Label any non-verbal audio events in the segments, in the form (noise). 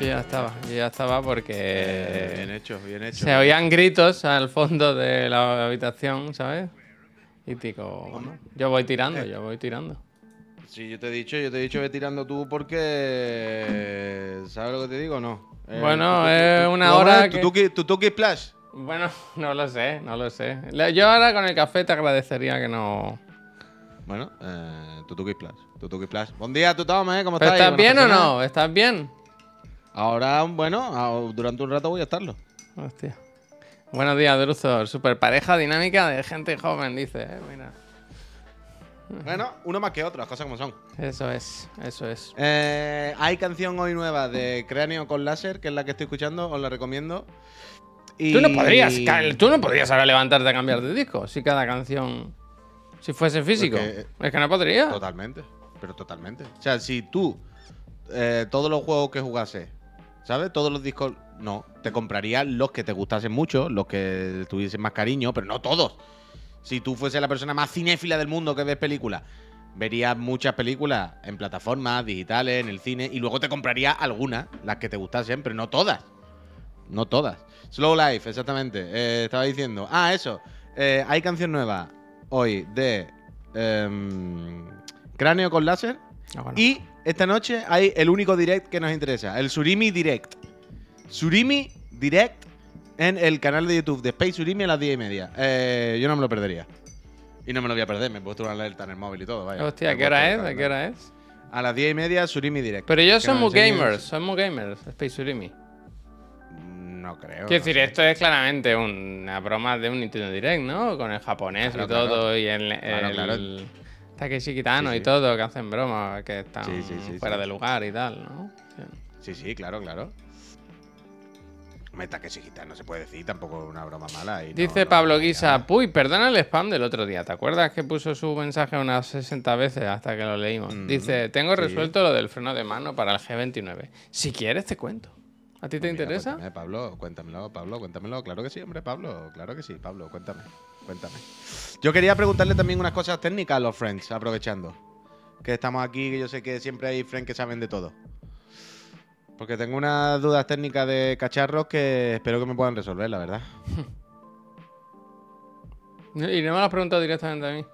Yo ya estaba, yo ya estaba porque Eh, bien hecho, bien hecho. se oían gritos al fondo de la habitación, ¿sabes? Y digo, bueno, yo voy tirando, Eh. yo voy tirando. Sí, yo te he dicho, yo te he dicho ve tirando tú porque. ¿Sabes lo que te digo o no? Eh, Bueno, es tu- una ¿cómo hora es? que- Tutuki Splash. Bueno, (laughs) no lo sé, no lo sé. Yo ahora con el café te agradecería que no. Bueno, eh, Tutuki Splash. Tutuki Splash. Buen día, Tutom, ¿eh? ¿Cómo ¿Pero estás? estás bien o no? ¿Estás bien? Ahora, bueno, durante un rato voy a estarlo. Hostia. Buenos días, Druzo. Super pareja dinámica de gente joven, dice. eh, Mira. Bueno, uno más que otro, las cosas como son. Eso es, eso es. Eh, hay canción hoy nueva de Cráneo con Láser, que es la que estoy escuchando, os la recomiendo. Y- Tú no podrías, tú no podrías ahora levantarte a cambiar de disco si cada canción. Si fuese físico. Porque- es que no podría. Totalmente, pero totalmente. O sea, si tú, eh, todos los juegos que jugase, ¿sabes? Todos los discos, no, te comprarías los que te gustasen mucho, los que tuviesen más cariño, pero no todos. Si tú fuese la persona más cinéfila del mundo que ves películas, verías muchas películas en plataformas, digitales, en el cine, y luego te comprarías algunas, las que te gustasen, pero no todas. No todas. Slow Life, exactamente. Eh, estaba diciendo. Ah, eso. Eh, hay canción nueva hoy de em, Cráneo con láser. Ah, bueno. Y esta noche hay el único direct que nos interesa, el Surimi Direct. Surimi Direct en el canal de YouTube de Space Surimi a las 10 y media. Eh, yo no me lo perdería. Y no me lo voy a perder, me he puesto una alerta en el móvil y todo. Vaya. Hostia, ¿qué hora es? ¿De qué hora es? A las 10 y media, Surimi Direct. Pero ellos son muy gamers, son muy gamers, Space Surimi. No creo. Quiero no decir, sé. esto es claramente una broma de un Nintendo Direct, ¿no? Con el japonés Claro, y todo, claro. y el, Claro, el Takeshi Kitano Sí, y todo, que hacen bromas, que están Sí, fuera de lugar y tal, ¿no? Sí. Sí, claro, claro. Meta que no se puede decir, tampoco una broma mala. y no- Dice no- Pablo no- Guisa, uy, perdona el spam del otro día. ¿Te acuerdas que puso su mensaje unas 60 veces hasta que lo leímos? Mm, Dice, tengo resuelto lo del freno de mano para el G29. Si quieres, te cuento. ¿A ti te Pues mira, interesa? Cuéntame, Pablo, cuéntamelo, Pablo, cuéntamelo. Claro que sí, hombre, Pablo. Claro que sí, Pablo, cuéntame. Cuéntame. Yo quería preguntarle también unas cosas técnicas a los friends, aprovechando. Que estamos aquí, que yo sé que siempre hay friends que saben de todo. Porque tengo unas dudas técnicas de cacharros que espero que me puedan resolver, la verdad. (laughs) Y no me lo has preguntado directamente a mí.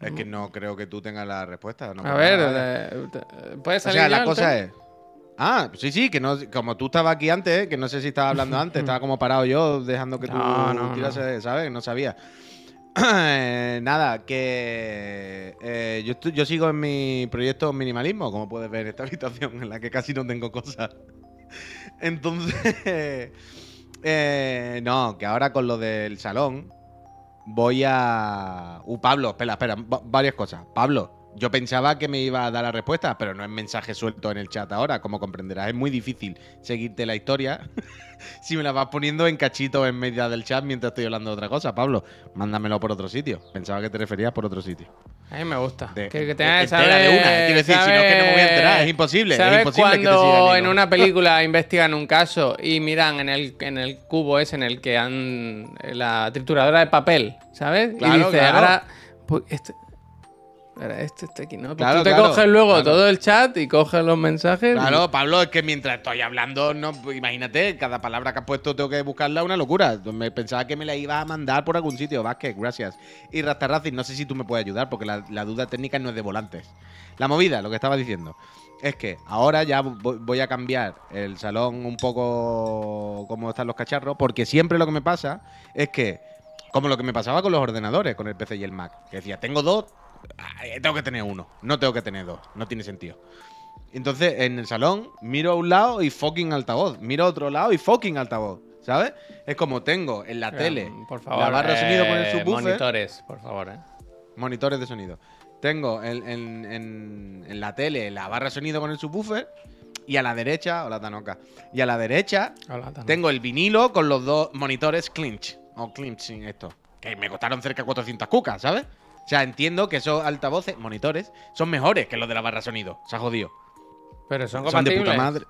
Es que no creo que tú tengas la respuesta. no a ver, ¿vale? eh, te- ¿puedes O salir sea, ya la cosa es. Ah, sí, sí, que no, como tú estabas aquí antes, que no sé si estabas hablando antes, estaba como parado yo, dejando que tú No, no, tirase, ¿sabes? No sabía. (clears throat) Nada, que eh, yo, yo sigo en mi proyecto minimalismo, como puedes ver en esta (laughs) habitación en la que casi no tengo cosas. (laughs) Entonces, (laughs) eh, no, que ahora con lo del salón voy a... Uh, Pablo, espera, espera, va- varias cosas. Pablo, yo pensaba que me iba a dar la respuesta, pero no es mensaje suelto en el chat ahora, como comprenderás. Es muy difícil seguirte la historia (laughs) si me la vas poniendo en cachitos en medio del chat mientras estoy hablando de otra cosa. Pablo, mándamelo por otro sitio. Pensaba que te referías por otro sitio. A mí me gusta. De- que, que tengas saber, de una. Quiero decir, si no es que no me voy a enterar, es imposible, es ¿Sabes imposible que te cuando en una película (laughs) investigan un caso y miran en el, en el cubo ese en el que han... la trituradora de papel, ¿sabes? Claro, y dice, claro. ahora... pues, Ahora, este está aquí, ¿no? Pues Claro, tú te claro, coges luego claro. todo el chat y coges los mensajes. y- Claro, Pablo, es que mientras estoy hablando, no, pues, imagínate, cada palabra que has puesto tengo que buscarla una locura. Me pensaba que me la ibas a mandar por algún sitio, Vázquez, gracias. Y Rastarracis, no sé si tú me puedes ayudar, porque la, la duda técnica no es de volantes. La movida, lo que estaba diciendo, es que ahora ya vo- voy a cambiar el salón un poco como están los cacharros, porque siempre lo que me pasa es que, como lo que me pasaba con los ordenadores, con el PC y el Mac, que decía, tengo dos, tengo que tener uno, no tengo que tener dos, no tiene sentido. Entonces, en el salón, miro a un lado y fucking altavoz. Miro a otro lado y fucking altavoz. ¿Sabes? Es como tengo en la tele por favor, la barra de sonido con el eh, subwoofer. monitores, por favor, ¿eh? Monitores de sonido. Tengo en, en- en- en la tele la barra de sonido con el subwoofer. Y a la derecha, hola Tanoka. Y a la derecha Hola, tengo el vinilo con los dos monitores clinch. O clinching esto. Que me costaron cerca de 400 cucas, ¿sabes? O sea, entiendo que esos altavoces, monitores, son mejores que los de la barra sonido. Se ha jodido. Pero son Son de compatibles. puta madre.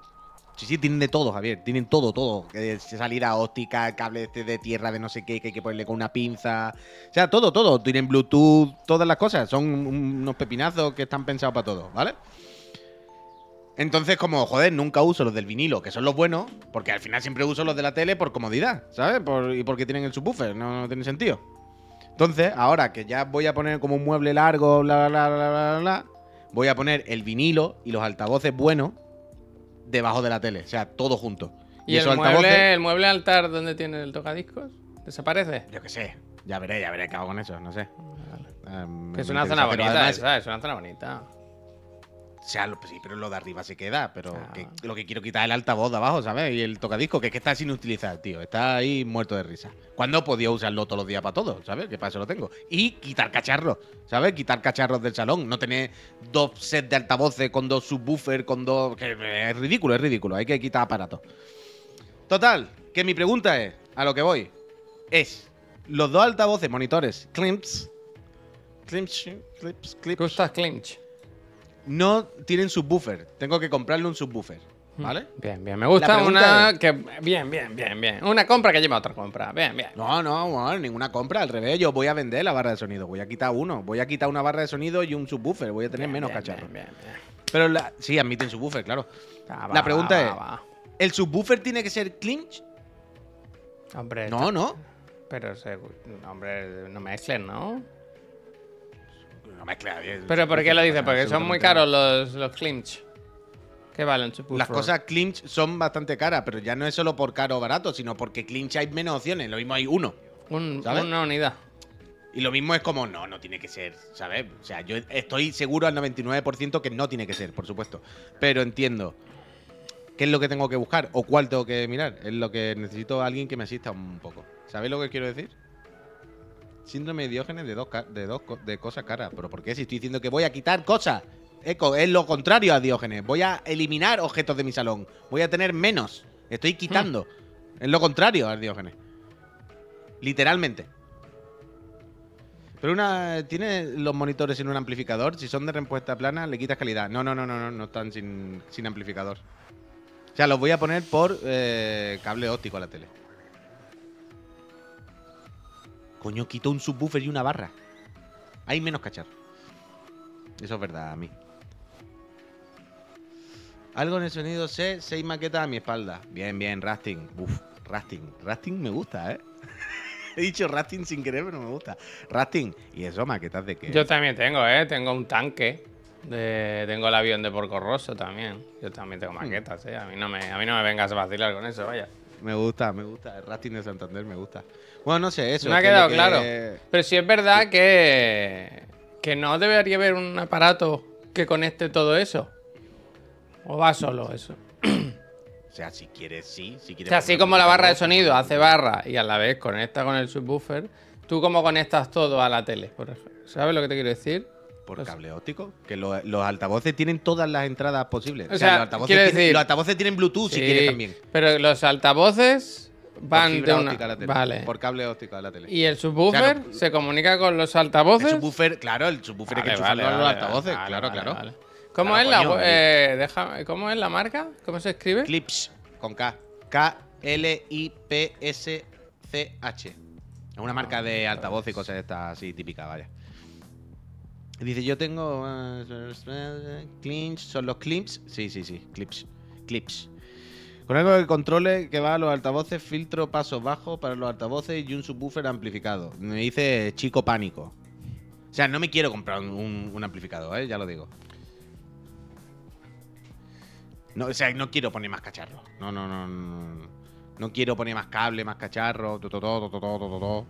Sí, sí, tienen de todo, Javier. Tienen todo, todo. Eh, salida óptica, cable este de tierra de no sé qué, que hay que ponerle con una pinza. O sea, todo, todo. Tienen Bluetooth, todas las cosas. Son un- unos pepinazos que están pensados para todo, ¿vale? Entonces, como, joder, nunca uso los del vinilo, que son los buenos, porque al final siempre uso los de la tele por comodidad, ¿sabes? Por- y porque tienen el subwoofer, no, no tiene sentido. Entonces, ahora que ya voy a poner como un mueble largo, bla, bla, bla, bla, bla, bla, voy a poner el vinilo y los altavoces buenos debajo de la tele, o sea, todo junto. ¿Y, el, mueble, el mueble altar donde tiene el tocadiscos? ¿Desaparece? yo qué sé, ya veré, ya veré qué hago con eso, no sé. Eh, me- Que es una zona bonita, además- esa, es una zona bonita. O sea, lo- sí, pero lo de arriba se queda. Pero Ah. que- lo que quiero quitar es el altavoz de abajo, ¿sabes? Y el tocadisco, que es que está sin utilizar, tío. Está ahí muerto de risa. ¿Cuándo podía usarlo todos los días para todo? ¿Sabes? Que para eso lo tengo. Y quitar cacharros, ¿sabes? Quitar cacharros del salón. No tener dos sets de altavoces con dos subwoofers, con dos. Que es ridículo, es ridículo. Hay que quitar aparatos. Total, que mi pregunta es, a lo que voy, es: los dos altavoces, monitores, Climps. Climps, clips, clips Gustas Clinch. No tienen subwoofer. Tengo que comprarle un subwoofer. ¿Vale? Bien, bien. Me gusta una es- que. Bien, bien, bien, bien. Una compra que lleva a otra compra. Bien, bien. No, no, no, ninguna compra. Al revés, yo voy a vender la barra de sonido. Voy a quitar uno. Voy a quitar una barra de sonido y un subwoofer. Voy a tener Bien, menos cacharros. Bien, bien. Pero la- sí, admiten subwoofer, claro. Ah, La pregunta va, es- va. ¿El subwoofer tiene que ser clinch? Hombre. No, no. Pero, se- hombre, no mezcles, ¿no? No mezcla bien. Pero ¿por qué lo dices? Porque son muy caros los, los clinch. ¿Qué valen? Las cosas clinch son bastante caras, pero ya no es solo por caro o barato, sino porque clinch hay menos opciones. Lo mismo hay uno. Un- ¿sabes? una unidad. Y lo mismo es como, no, no tiene que ser, ¿sabes? O sea, yo estoy seguro al 99% que no tiene que ser, por supuesto. Pero entiendo qué es lo que tengo que buscar o cuál tengo que mirar. Es lo que necesito a alguien que me asista un poco. ¿Sabéis lo que quiero decir? Síndrome de Diógenes de dos, de dos de cosas caras. ¿Pero por qué? Si estoy diciendo que voy a quitar cosas. Eco, es lo contrario a Diógenes. Voy a eliminar objetos de mi salón. Voy a tener menos. Estoy quitando. Es lo contrario al Diógenes. Literalmente. Pero una. ¿Tiene los monitores sin un amplificador? Si son de respuesta plana, le quitas calidad. No, no, no, no, no, no están sin, sin amplificador. O sea, los voy a poner por eh, cable óptico a la tele. Coño, quito un subwoofer y una barra. Hay menos cacharro. Eso es verdad, a mí. Algo en el sonido C, seis maquetas a mi espalda. Bien, bien, Rasting. Uf, Rasting. Rasting me gusta, ¿eh? (laughs) He dicho Rasting sin querer, pero me gusta. Rasting. ¿Y eso, maquetas de qué? Yo también tengo, ¿eh? Tengo un tanque. De, tengo el avión de Porco Rosso también. Yo también tengo maquetas, ¿eh? A mí no me, a mí no me vengas a vacilar con eso, vaya. Me gusta, me gusta. El Rasting de Santander me gusta. Bueno, no sé, eso. Me ha quedado que- claro. Pero sí es verdad que, que no debería haber un aparato que conecte todo eso. ¿O va solo eso? O sea, si quieres, sí. Si O quieres sea, así como la barra de sonido hace barra y a la vez conecta con el subwoofer, ¿tú cómo conectas todo a la tele? Por ejemplo? ¿Sabes lo que te quiero decir? Por Pues- cable óptico. Que lo- los altavoces tienen todas las entradas posibles. O O sea, los, altavoces tienen, decir- los altavoces tienen Bluetooth si quieres también. Pero los altavoces Por van fibra de una. óptica a la tele. Vale. Por cable óptico a la tele. Y el subwoofer O sea, lo- se comunica con los El altavoces. subwoofer, claro, el subwoofer hay que Vale, los altavoces. claro, claro. ¿Cómo Claro, es la coño, eh, déjame- ¿Cómo es la marca? ¿Cómo se escribe? Clips con K. K-L-I-P-S-C-H. Es una marca de altavoz y cosas de estas así típicas, vaya. Dice, yo tengo. eh, clinch, ¿son los clips? Sí, sí, sí, clips. Clips. Con algo de controle que va a los altavoces, filtro paso bajo para los altavoces y un subwoofer amplificado. Me dice chico pánico. O sea, no me quiero comprar un, un- amplificador, ¿eh? ya lo digo. No, o sea, no quiero poner más cacharros. No, no, no, no. No quiero poner más cable, más cacharros. to, to, to.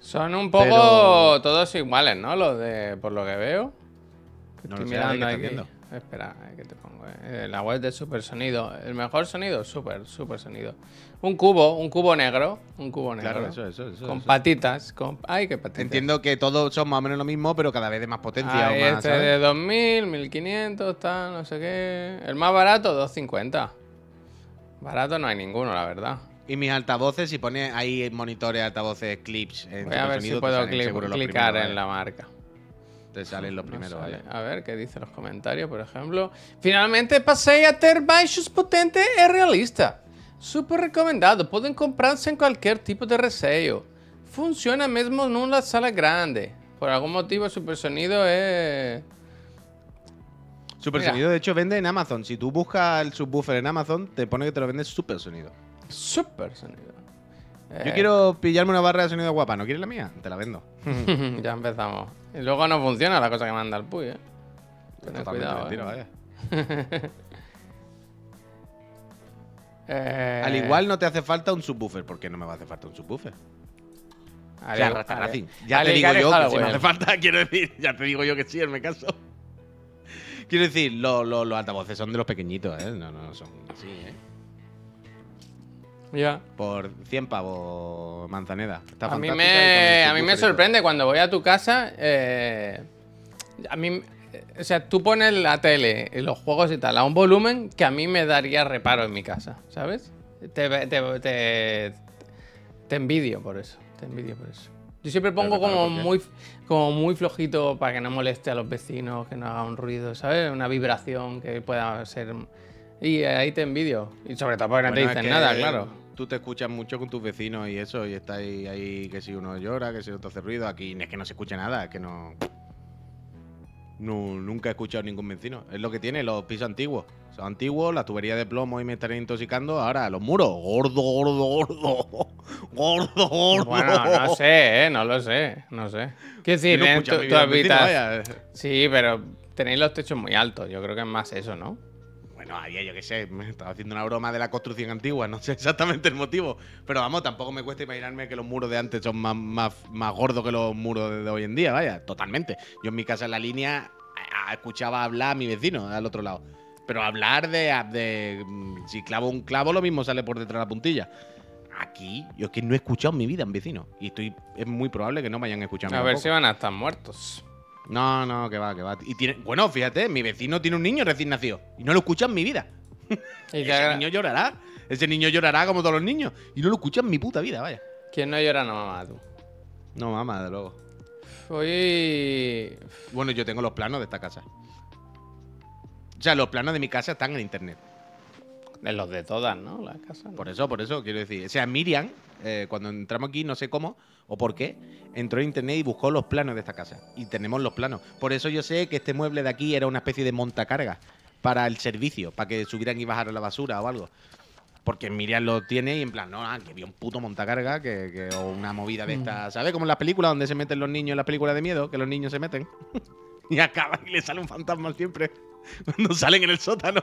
Son un poco Pero- todos iguales, ¿no? Los de. Por lo que veo. No Estoy lo sé, ¿de qué estás aquí. Espera, eh, que te pongo. eh. La web de Super Sonido. El mejor sonido, Super, Super Sonido. Un cubo, un cubo negro. Un cubo negro. Claro, eso, eso, eso. Con patitas. Con... Ay, qué patitas. Entiendo que todos son más o menos lo mismo, pero cada vez de más potencia. Ahí o más, este ¿sabes? de 2000, 1500, tal, no sé qué. El más barato, 250. Barato no hay ninguno, la verdad. Y mis altavoces, si pones ahí monitores, altavoces, clips. En Voy a ver si puedo cli- clicar en la marca. Te salen los No primeros. A ver qué dicen los comentarios, por ejemplo. Finalmente pasé a ter baixos potente e realista. Super recomendado. Pueden comprarse en cualquier tipo de resello. Funciona mesmo numa sala grande. Por algún motivo, Super Sonido es. Super Mira. sonido, de hecho, vende en Amazon. Si tú buscas el subwoofer en Amazon, te pone que te lo vende super sonido. Super sonido. Yo quiero pillarme una barra de sonido guapa. ¿No quieres la mía? Te la vendo. (laughs) ya empezamos. Y luego no funciona la cosa que manda el Puy, ¿eh? Tened Totalmente cuidado, mentira, ¿eh? vaya. (laughs) Eh, Al igual no te hace falta un subwoofer. ¿Por qué no me va a hacer falta un subwoofer? O sea, al-. Ya te digo yo que si me hace falta, (laughs) quiero decir, ya te digo yo que sí, en mi caso. Quiero decir, lo- lo- los altavoces son de los pequeñitos, ¿eh? No, no son así, ¿eh? Ya. Por 100 pavos Manzaneda. Está A mí, me, a mí me sorprende cuando voy a tu casa. eh, a mí. O sea, tú pones la tele, y los juegos y tal, a un volumen que a mí me daría reparo en mi casa, ¿sabes? Te, te, te, te envidio por eso. Te envidio por eso. Yo siempre pongo como muy, como muy flojito para que no moleste a los vecinos, que no haga un ruido, ¿sabes? Una vibración que pueda ser. Y ahí te envidio. Y sobre todo porque no te es dicen que nada, claro. Tú te escuchas mucho con tus vecinos y eso, y está ahí, ahí que si uno llora, que si otro hace ruido. Aquí es que no se escucha nada, es que no. No, nunca he escuchado ningún vecino. Es lo que tiene los pisos antiguos. Son antiguos, las tuberías de plomo y me estaré intoxicando. Ahora, los muros. Gordo, gordo, gordo. (laughs) Gordo, gordo. Bueno, no sé, ¿eh? No lo sé, no sé. Yo decir, no tu, mi tu vecino. Sí, pero tenéis los techos muy altos. Yo creo que es más eso, ¿no? Bueno, había, yo qué sé, me estaba haciendo una broma de la construcción antigua, no sé (laughs) exactamente el motivo. Pero vamos, tampoco me cuesta imaginarme que los muros de antes son más, más, más gordos que los muros de, hoy en día, vaya, totalmente. Yo en mi casa en la línea escuchaba hablar a mi vecino al otro lado. Pero hablar de, de mm, si clavo un clavo, lo mismo sale por detrás de la puntilla. Aquí, yo es que no he escuchado en mi vida a un vecino. Y estoy, es muy probable que no me hayan escuchado. A ver si van a estar muertos. No, no, que va, que va. Y tiene, bueno, fíjate, mi vecino tiene un niño recién nacido. Y no lo escucha en mi vida. (laughs) Y Ese niño llorará. Ese niño llorará como todos los niños. Y no lo escucha en mi puta vida, vaya. ¿Quién no llora no mamá tú? No, mamá, de luego. Hoy. Bueno, yo tengo los planos de esta casa. O sea, los planos de mi casa están en internet. De los de todas, ¿no? La casa. ¿no? Por eso, por eso, quiero decir. O sea, Miriam, eh, cuando entramos aquí, no sé cómo o por qué, entró en internet y buscó los planos de esta casa. Y tenemos los planos. Por eso yo sé que este mueble de aquí era una especie de montacarga para el servicio, para que subieran y bajaran la basura o algo. Porque Miriam lo tiene y en plan, no, ah, que había un puto montacarga que, que- o una movida de esta, ¿sabes? Como en las películas donde se meten los niños en las películas de miedo, que los niños se meten. (laughs) y acaban y le sale un fantasma siempre (laughs) cuando salen en el sótano.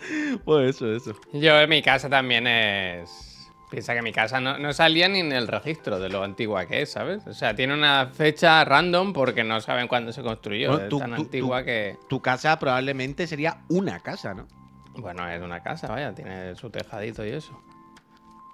(laughs) pues eso, eso. Yo en mi casa también es. Piensa que mi casa no, no salía ni en el registro de lo antigua que es, ¿sabes? O sea, tiene una fecha random porque no saben cuándo se construyó. Bueno, es tan antigua que. Tu casa probablemente sería una casa, ¿no? Bueno, es una casa, vaya, tiene su tejadito y eso.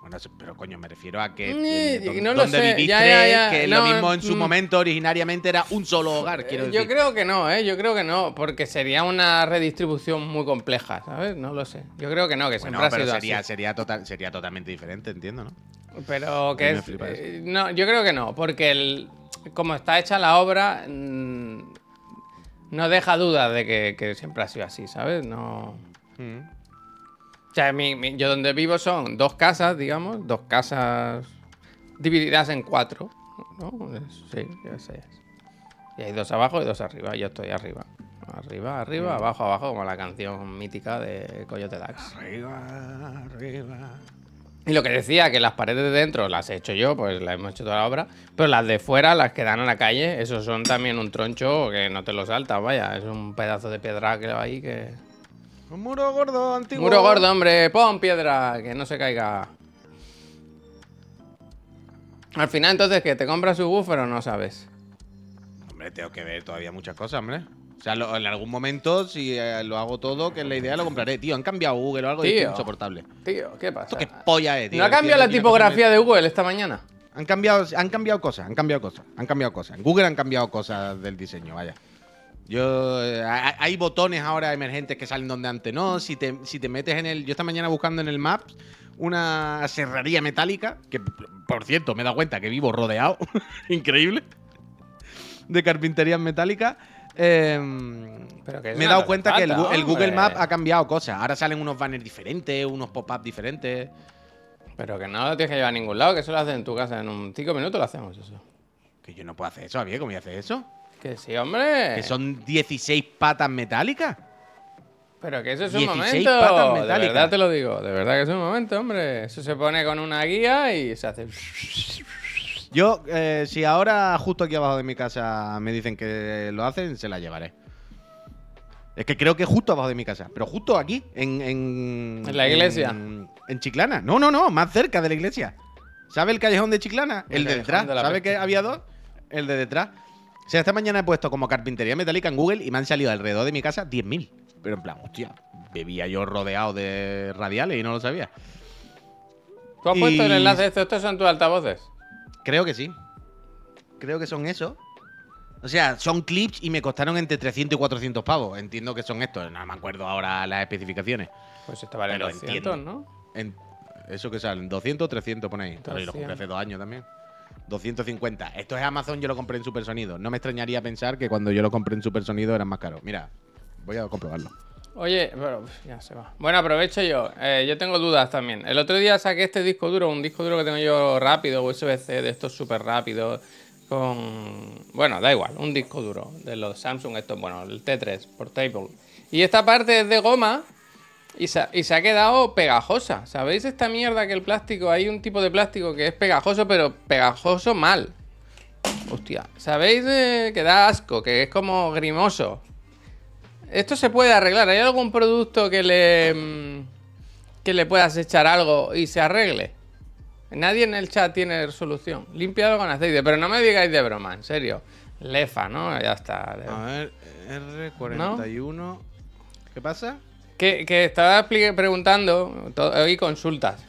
Bueno, pero coño, me refiero a que Eh, eh, no lo donde sé, viviste, ya, ya, ya, que no, lo mismo en su mm. momento originariamente era un solo hogar, quiero Eh, decir. Yo creo que no, ¿eh? Yo creo que no, porque sería una redistribución muy compleja, ¿sabes? No lo sé. Yo creo que no, que bueno, siempre ha pero sido sería, así. sería, total, sería totalmente diferente, entiendo, ¿no? Pero que es... eh, no, yo creo que no, porque el, como está hecha la obra, mm, no deja dudas de que, que siempre ha sido así, ¿sabes? No... Mm. O sea, mi- mi- yo donde vivo son dos casas, digamos, dos casas divididas en cuatro, ¿no? Sí, ya sé. Y hay dos abajo y dos arriba, yo estoy arriba. Arriba, arriba, abajo, abajo, como la canción mítica de Coyote Dax. Arriba, arriba. Y lo que decía, que las paredes de dentro las he hecho yo, pues las hemos hecho toda la obra, pero las de fuera, las que dan a la calle, esos son también un troncho que no te lo saltas, vaya, es un pedazo de piedra que va ahí que... Un muro gordo, antiguo. Muro gordo, hombre, pon piedra, que no se caiga. Al final, entonces, que te compras su buffer o no sabes? Hombre, tengo que ver todavía muchas cosas, hombre. O sea, lo- en algún momento, si eh, lo hago todo, que es la idea, lo compraré. Tío, han cambiado Google o algo y es insoportable. Tío, ¿qué pasa? ¿Esto qué polla es, tío? ¿No ha cambiado la tipografía de Google esta mañana? Han cambiado, han cambiado cosas, han cambiado cosas, han cambiado cosas. En Google han cambiado cosas del diseño, vaya. Yo, eh, hay botones ahora emergentes que salen donde antes no. Si te, si te metes en el. Yo esta mañana buscando en el Maps una serrería metálica, que por cierto me he dado cuenta que vivo rodeado, (laughs) increíble, de carpinterías metálicas. eh, Pero que eso me he dado cuenta que el, Google. Maps ha cambiado cosas. Ahora salen unos banners diferentes, unos pop-ups diferentes. Pero que no lo tienes que llevar a ningún lado, que eso lo haces en tu casa. En un cinco minutos lo hacemos eso. Que yo no puedo hacer eso, Javier, ¿cómo voy a hacer eso? Que sí, hombre. Que son 16 patas metálicas. Pero que eso es un 16 momento. patas De verdad te lo digo. De verdad que es un momento, hombre. Eso se pone con una guía y se hace. Yo, eh, si ahora justo aquí abajo de mi casa me dicen que lo hacen, se la llevaré. Es que creo que justo abajo de mi casa. Pero justo aquí, en. En, ¿En la iglesia? En, en Chiclana. No, no, no, más cerca de la iglesia. ¿Sabe el callejón de Chiclana? El El, de detrás. de ¿Sabe peste. que había dos? El de detrás. O sea, esta mañana he puesto como carpintería metálica en Google y me han salido alrededor de mi casa 10.000. Pero en plan, hostia, bebía yo rodeado de radiales y no lo sabía. ¿Tú has puesto el enlace de esto? ¿Estos son tus altavoces? Creo que sí. Creo que son eso. O sea, son clips y me costaron entre 300 y 400 pavos. Entiendo que son estos. No me acuerdo ahora las especificaciones. Pues esto vale Pero 200, entiendo. ¿no? En- eso que salen, 200 300 por ahí. Claro, y los compré 200. hace dos años también. 250. Esto es Amazon, yo lo compré en Supersonido. No me extrañaría pensar que cuando yo lo compré en Supersonido eran más caros. Mira, voy a comprobarlo. Oye, pero ya se va. Bueno, aprovecho yo. Eh, yo tengo dudas también. El otro día saqué este disco duro, un disco duro que tengo yo rápido, USB-C, de estos súper rápidos, con... Bueno, da igual, un disco duro de los Samsung, estos, bueno, el T3, Portable. Y esta parte es de goma y se, ha- y se ha quedado pegajosa. ¿Sabéis esta mierda que el plástico, hay un tipo de plástico que es pegajoso, pero pegajoso mal? Hostia, ¿sabéis eh, que da asco, que es como grimoso? Esto se puede arreglar. ¿Hay algún producto que le mm, que le puedas echar algo y se arregle? Nadie en el chat tiene solución. Limpiado con aceite, pero no me digáis de broma, en serio. Lefa, ¿no? Ya está. A ver, R41. ¿Qué pasa? Que, que estaba preguntando, hoy consultas.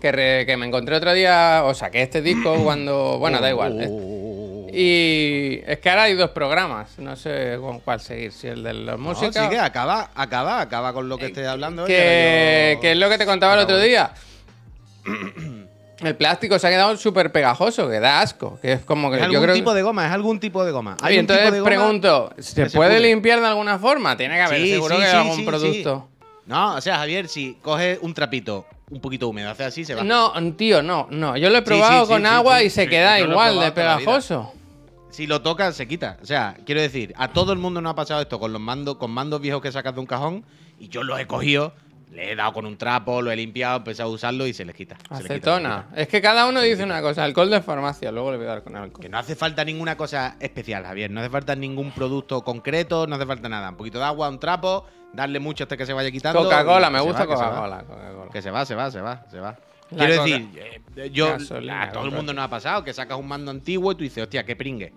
Que, re- que me encontré otro día, o saqué este disco (clears throat) cuando. Bueno, da igual. eh. Y es que ahora hay dos programas, no sé con cuál seguir, si el de la No, música. sí que acaba, acaba, acaba con lo que estés hablando. y que, yo- que es lo que te contaba el otro día. (clears throat) El plástico se ha quedado súper pegajoso, que da asco. Que es como que Es yo algún creo tipo que- de goma, es algún tipo de goma. Y Hay un entonces tipo de goma- pregunto, ¿se puede limpiar de alguna forma? Tiene que haber, Sí, seguro sí, que sí, algún producto. No, o sea, Javier, si coges un trapito un poquito húmedo, hace así, se va. No, tío, no, no. Yo lo he probado con agua y se queda igual de pegajoso. Si lo tocas, se quita. O sea, quiero decir, a todo el mundo nos ha pasado esto con los mandos, con mandos viejos que sacas de un cajón y yo los he cogido, le he dado con un trapo, lo he limpiado, he empezado a usarlo y se les quita. se les Acetona. quita. Es que cada uno dice una cosa. Alcohol de farmacia, luego le voy a dar con alcohol. Que no hace falta ninguna cosa especial, Javier. No hace falta ningún producto concreto, no hace falta nada. Un poquito de agua, un trapo, darle mucho hasta que se vaya quitando. Coca-Cola, me gusta. Coca-Cola. Coca-Cola. Que se va, se va, se va, se va. La Quiero coca- decir, eh, yo, Gasolina, a todo el Coca. mundo nos ha pasado que sacas un mando antiguo y tú dices, hostia, qué pringue.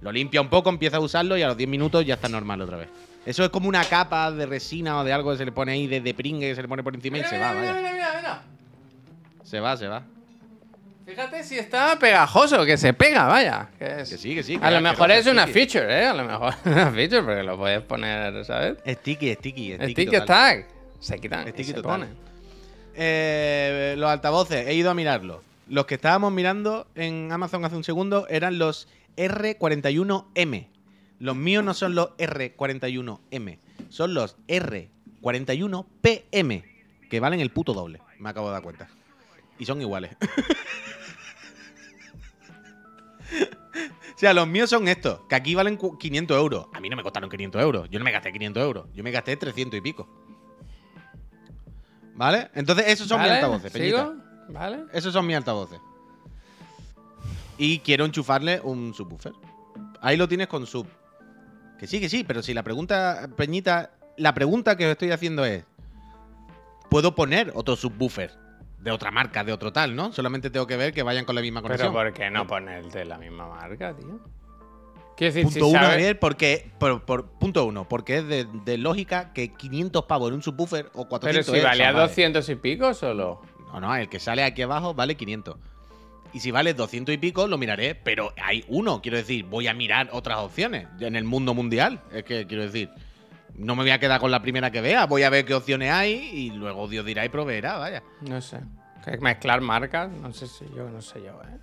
Lo limpia un poco, empieza a usarlo y a los 10 minutos ya está normal otra vez. Eso es como una capa de resina o de algo que se le pone ahí de, de pringue que se le pone por encima y se va, mira, vaya. mira, mira, mira. Se va, se va. Fíjate si está pegajoso, que se pega, vaya. Que, es- Que sí, que sí. que A lo mejor es una sticky. feature, ¿eh? A lo mejor es una feature, porque lo puedes poner, ¿sabes? Sticky, sticky, sticky. Sticky total. tag. Se quitan y Sticky se total. ponen. Eh, los altavoces, he ido a mirarlos. Los que estábamos mirando en Amazon hace un segundo eran los R41M. Los míos no son los R41M, son los R41PM, que valen el puto doble, me acabo de dar cuenta. Y son iguales. (laughs) o sea, los míos son estos, que aquí valen cu- 500 euros. A mí no me costaron 500 euros, yo no me gasté 500 euros, yo me gasté 300 y pico. ¿Vale? Entonces, esos son mis altavoces. ¿Sigo? ¿Vale? Esos son mis altavoces. Y quiero enchufarle un subwoofer. Ahí lo tienes con sub. Que sí, que sí, pero si la pregunta, Peñita, la pregunta que os estoy haciendo es: ¿puedo poner otro subwoofer de otra marca, de otro tal, no? Solamente tengo que ver que vayan con la misma Pero conexión. ¿por qué no ponerte la misma marca, tío? Quiero decir, Punto si uno, Javier, porque, por, por- punto uno, porque es de, de lógica que 500 pavos en un subwoofer o 400 Pero si es valía salvaje. 200 y pico solo. No, no, el que sale aquí abajo vale 500. Y si vale 200 y pico, lo miraré. Pero hay uno, quiero decir, voy a mirar otras opciones en el mundo mundial. Es que quiero decir, no me voy a quedar con la primera que vea. Voy a ver qué opciones hay y luego Dios dirá y proveerá, vaya. No sé. Mezclar marcas, no sé si yo, no sé yo, ¿eh?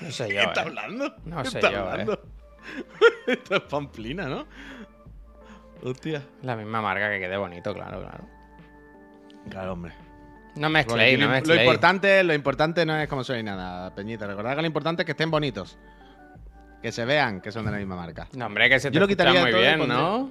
No sé (laughs) yo, ¿Qué está ¿eh? hablando? No ¿Qué sé está yo, ¿eh? hablando? (laughs) Esto es pamplina, ¿no? Hostia. La misma marca que quede bonito, claro, claro. Claro, hombre. No mezcléis, no lo, importante, lo importante no es como soy nada, Peñita. Recordad que lo importante es que estén bonitos. Que se vean que son de la misma marca. No, hombre, que se te Yo lo quitaría muy bien, ¿no?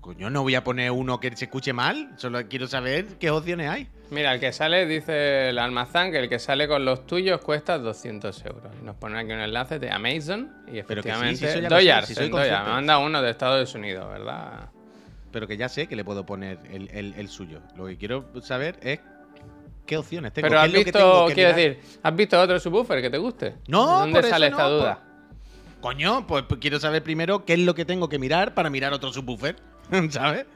Coño, no voy a poner uno que se escuche mal. Solo quiero saber qué opciones hay. Mira, el que sale, dice el almazán, que el que sale con los tuyos cuesta 200 euros. Y nos ponen aquí un enlace de Amazon y Pero que sí, efectivamente... en Doyar. consciente. Me manda uno de Estados Unidos, ¿verdad? Pero que ya sé que le puedo poner el, el- el suyo. Lo que quiero saber es qué opciones tengo. Pero has visto, tengo quiero mirar. decir, ¿has visto otro subwoofer que te guste? No, ¿De dónde por eso sale no, esta por- duda? Coño, pues, pues quiero saber primero qué es lo que tengo que mirar para mirar otro subwoofer. (laughs) ¿Sabes?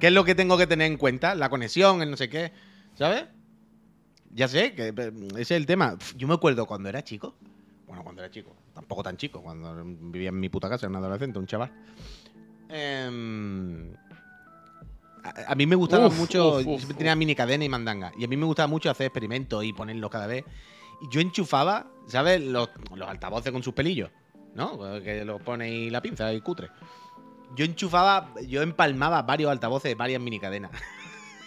¿Qué es lo que tengo que tener en cuenta? La conexión, el no sé qué. ¿Sabes? Ya sé, que eh, ese es el tema. Yo me acuerdo cuando era chico. Bueno, cuando era chico. Tampoco tan chico. Cuando vivía en mi puta casa, era un adolescente, un chaval. Em, a, a mí me gustaba Uf, mucho. uf, siempre tenía mini cadena y mandanga. Y a mí me gustaba mucho hacer experimentos y ponerlos cada vez. Y yo enchufaba, ¿sabes? Los, los altavoces con sus pelillos. ¿No? Que los pone ahí la pinza y cutre. Yo enchufaba, yo empalmaba varios altavoces varias mini cadenas. (laughs)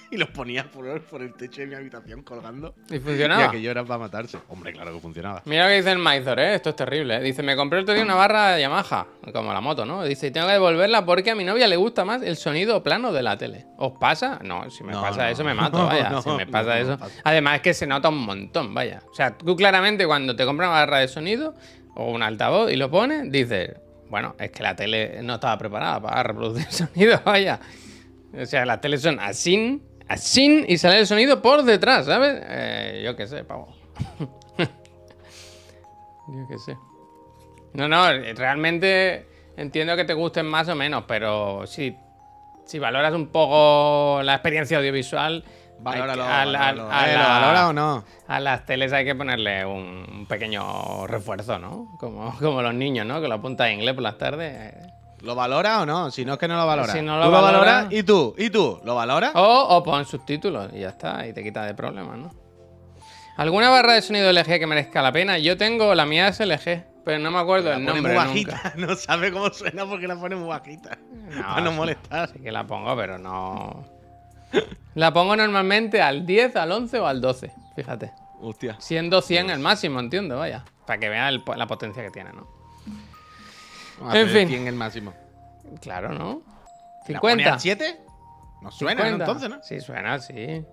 (laughs) y los ponía por, por el techo de mi habitación colgando. ¿Y Y funcionaba? aquello era para matarse. Hombre, claro que funcionaba. Mira lo que dice el Maizor, ¿eh? Esto es terrible. ¿eh? Dice, me compré el otro día una barra de Yamaha, como la moto, ¿no? Dice, y tengo que devolverla porque a mi novia le gusta más el sonido plano de la tele. ¿Os pasa? No, si me No, pasa no, eso me mato, vaya. (laughs) no, si me pasa eso. pasa. Además es que se nota un montón, vaya. O sea, tú claramente cuando te compras una barra de sonido o un altavoz y lo pones, dices, bueno, es que la tele no estaba preparada para reproducir (laughs) sonido, vaya. O sea, las teles son así, así y sale el sonido por detrás, ¿sabes? Eh, yo qué sé, pavo. (laughs) Yo qué sé. No, no, realmente entiendo que te gusten más o menos, pero si, si valoras un poco la experiencia audiovisual, hay que- Valóralo, a la- valóralo. a Eh, la- ¿Lo valora o no? a las teles hay que ponerle un, un pequeño refuerzo, ¿no? Como, como los niños, ¿no? Que lo apunta a inglés por las tardes. ¿Lo valora o no? Si no es que no lo valora. Si no lo tú valora- lo valoras y tú, y tú, ¿lo valoras? O, o pon subtítulos y ya está, y te quita de problemas, ¿no? ¿Alguna barra de sonido LG que merezca la pena? Yo tengo, la mía es LG, pero no me acuerdo La el nombre muy nunca. bajita. (laughs) No sabe cómo suena porque la pone muy bajita. No, para no molestar. Sí que la pongo, pero no. La pongo normalmente al 10, al 11 o al 12, fíjate. Hostia. Siendo 100 el máximo, entiendo, vaya. Para que vea el la potencia que tiene, ¿no? En fin. 100 el máximo. Claro, ¿no? ¿La pone 50. al 7? No suena, ¿no? 50. Entonces, ¿no? Sí, suena, sí.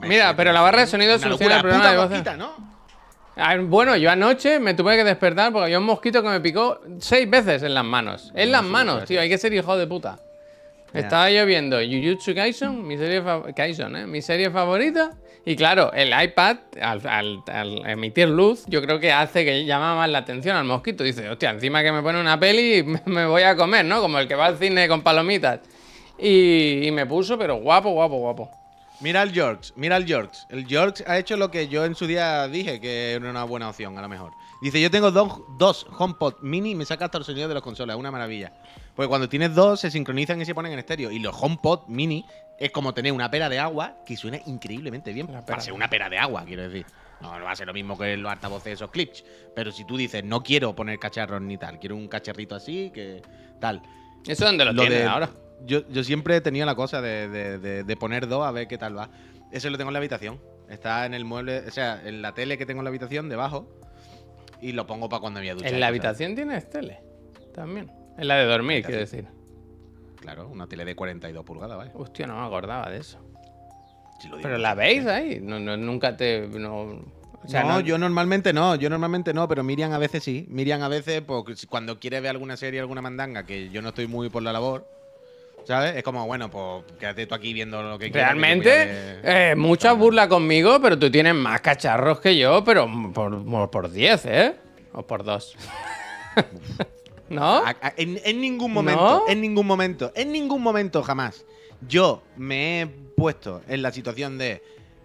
Mira, pero la barra de sonido soluciona el problema de ¿no? Ah, Bueno, yo anoche me tuve que despertar porque había un mosquito que me picó seis veces en las manos. En las manos, tío, hay que ser hijo de puta. Estaba yo viendo Jujutsu Kaisen, mi serie, Kaisen, ¿eh? mi serie favorita. Y claro, el iPad, al, al- al emitir luz, yo creo que hace que llama más la atención al mosquito. Dice, hostia, encima que me pone una peli, (laughs) me, voy a comer, ¿no? Como el que va al cine con palomitas. Y, y me puso, pero guapo, guapo, guapo. Mira el George, mira el George. El George ha hecho lo que yo en su día dije que era una buena opción, a lo mejor. Dice, yo tengo dos, dos HomePod mini y me saca hasta el sonido de las consolas, una maravilla. Porque cuando tienes dos se sincronizan y se ponen en estéreo. Y los HomePod mini es como tener una pera de agua que suena increíblemente bien. Para ser una pera de agua, quiero decir. No, no va a ser lo mismo que los altavoces de esos clips. Pero si tú dices, no quiero poner cacharros ni tal, quiero un cacharrito así, que tal. ¿Eso dónde lo, Lo tienes de- ahora? Yo, yo siempre he tenido la cosa de, de- de- de poner dos a ver qué tal va. Eso lo tengo en la habitación. Está en el mueble, o sea, en la tele que tengo en la habitación debajo. Y lo pongo para cuando me voy a duchar. En la ¿sabes? habitación tienes tele. También. En la de dormir, quiero decir. Claro, una tele de 42 pulgadas, ¿vale? Hostia, no me acordaba de eso. Si lo digo. Pero la veis ahí. No, no, nunca te. No, o sea, no, yo normalmente no, yo normalmente no, pero Miriam a veces sí. Miriam a veces, pues, cuando quiere ver alguna serie, alguna mandanga, que yo no estoy muy por la labor, ¿sabes? Es como, bueno, pues quédate tú aquí viendo lo que quieras, voy a Realmente, eh, muchas burlas conmigo, pero tú tienes más cacharros que yo, pero por, por, por 10, ¿eh? O por 2. (laughs) ¿No? En, en ningún momento, ¿No? en ningún momento, en ningún momento jamás. Yo me he puesto en la situación de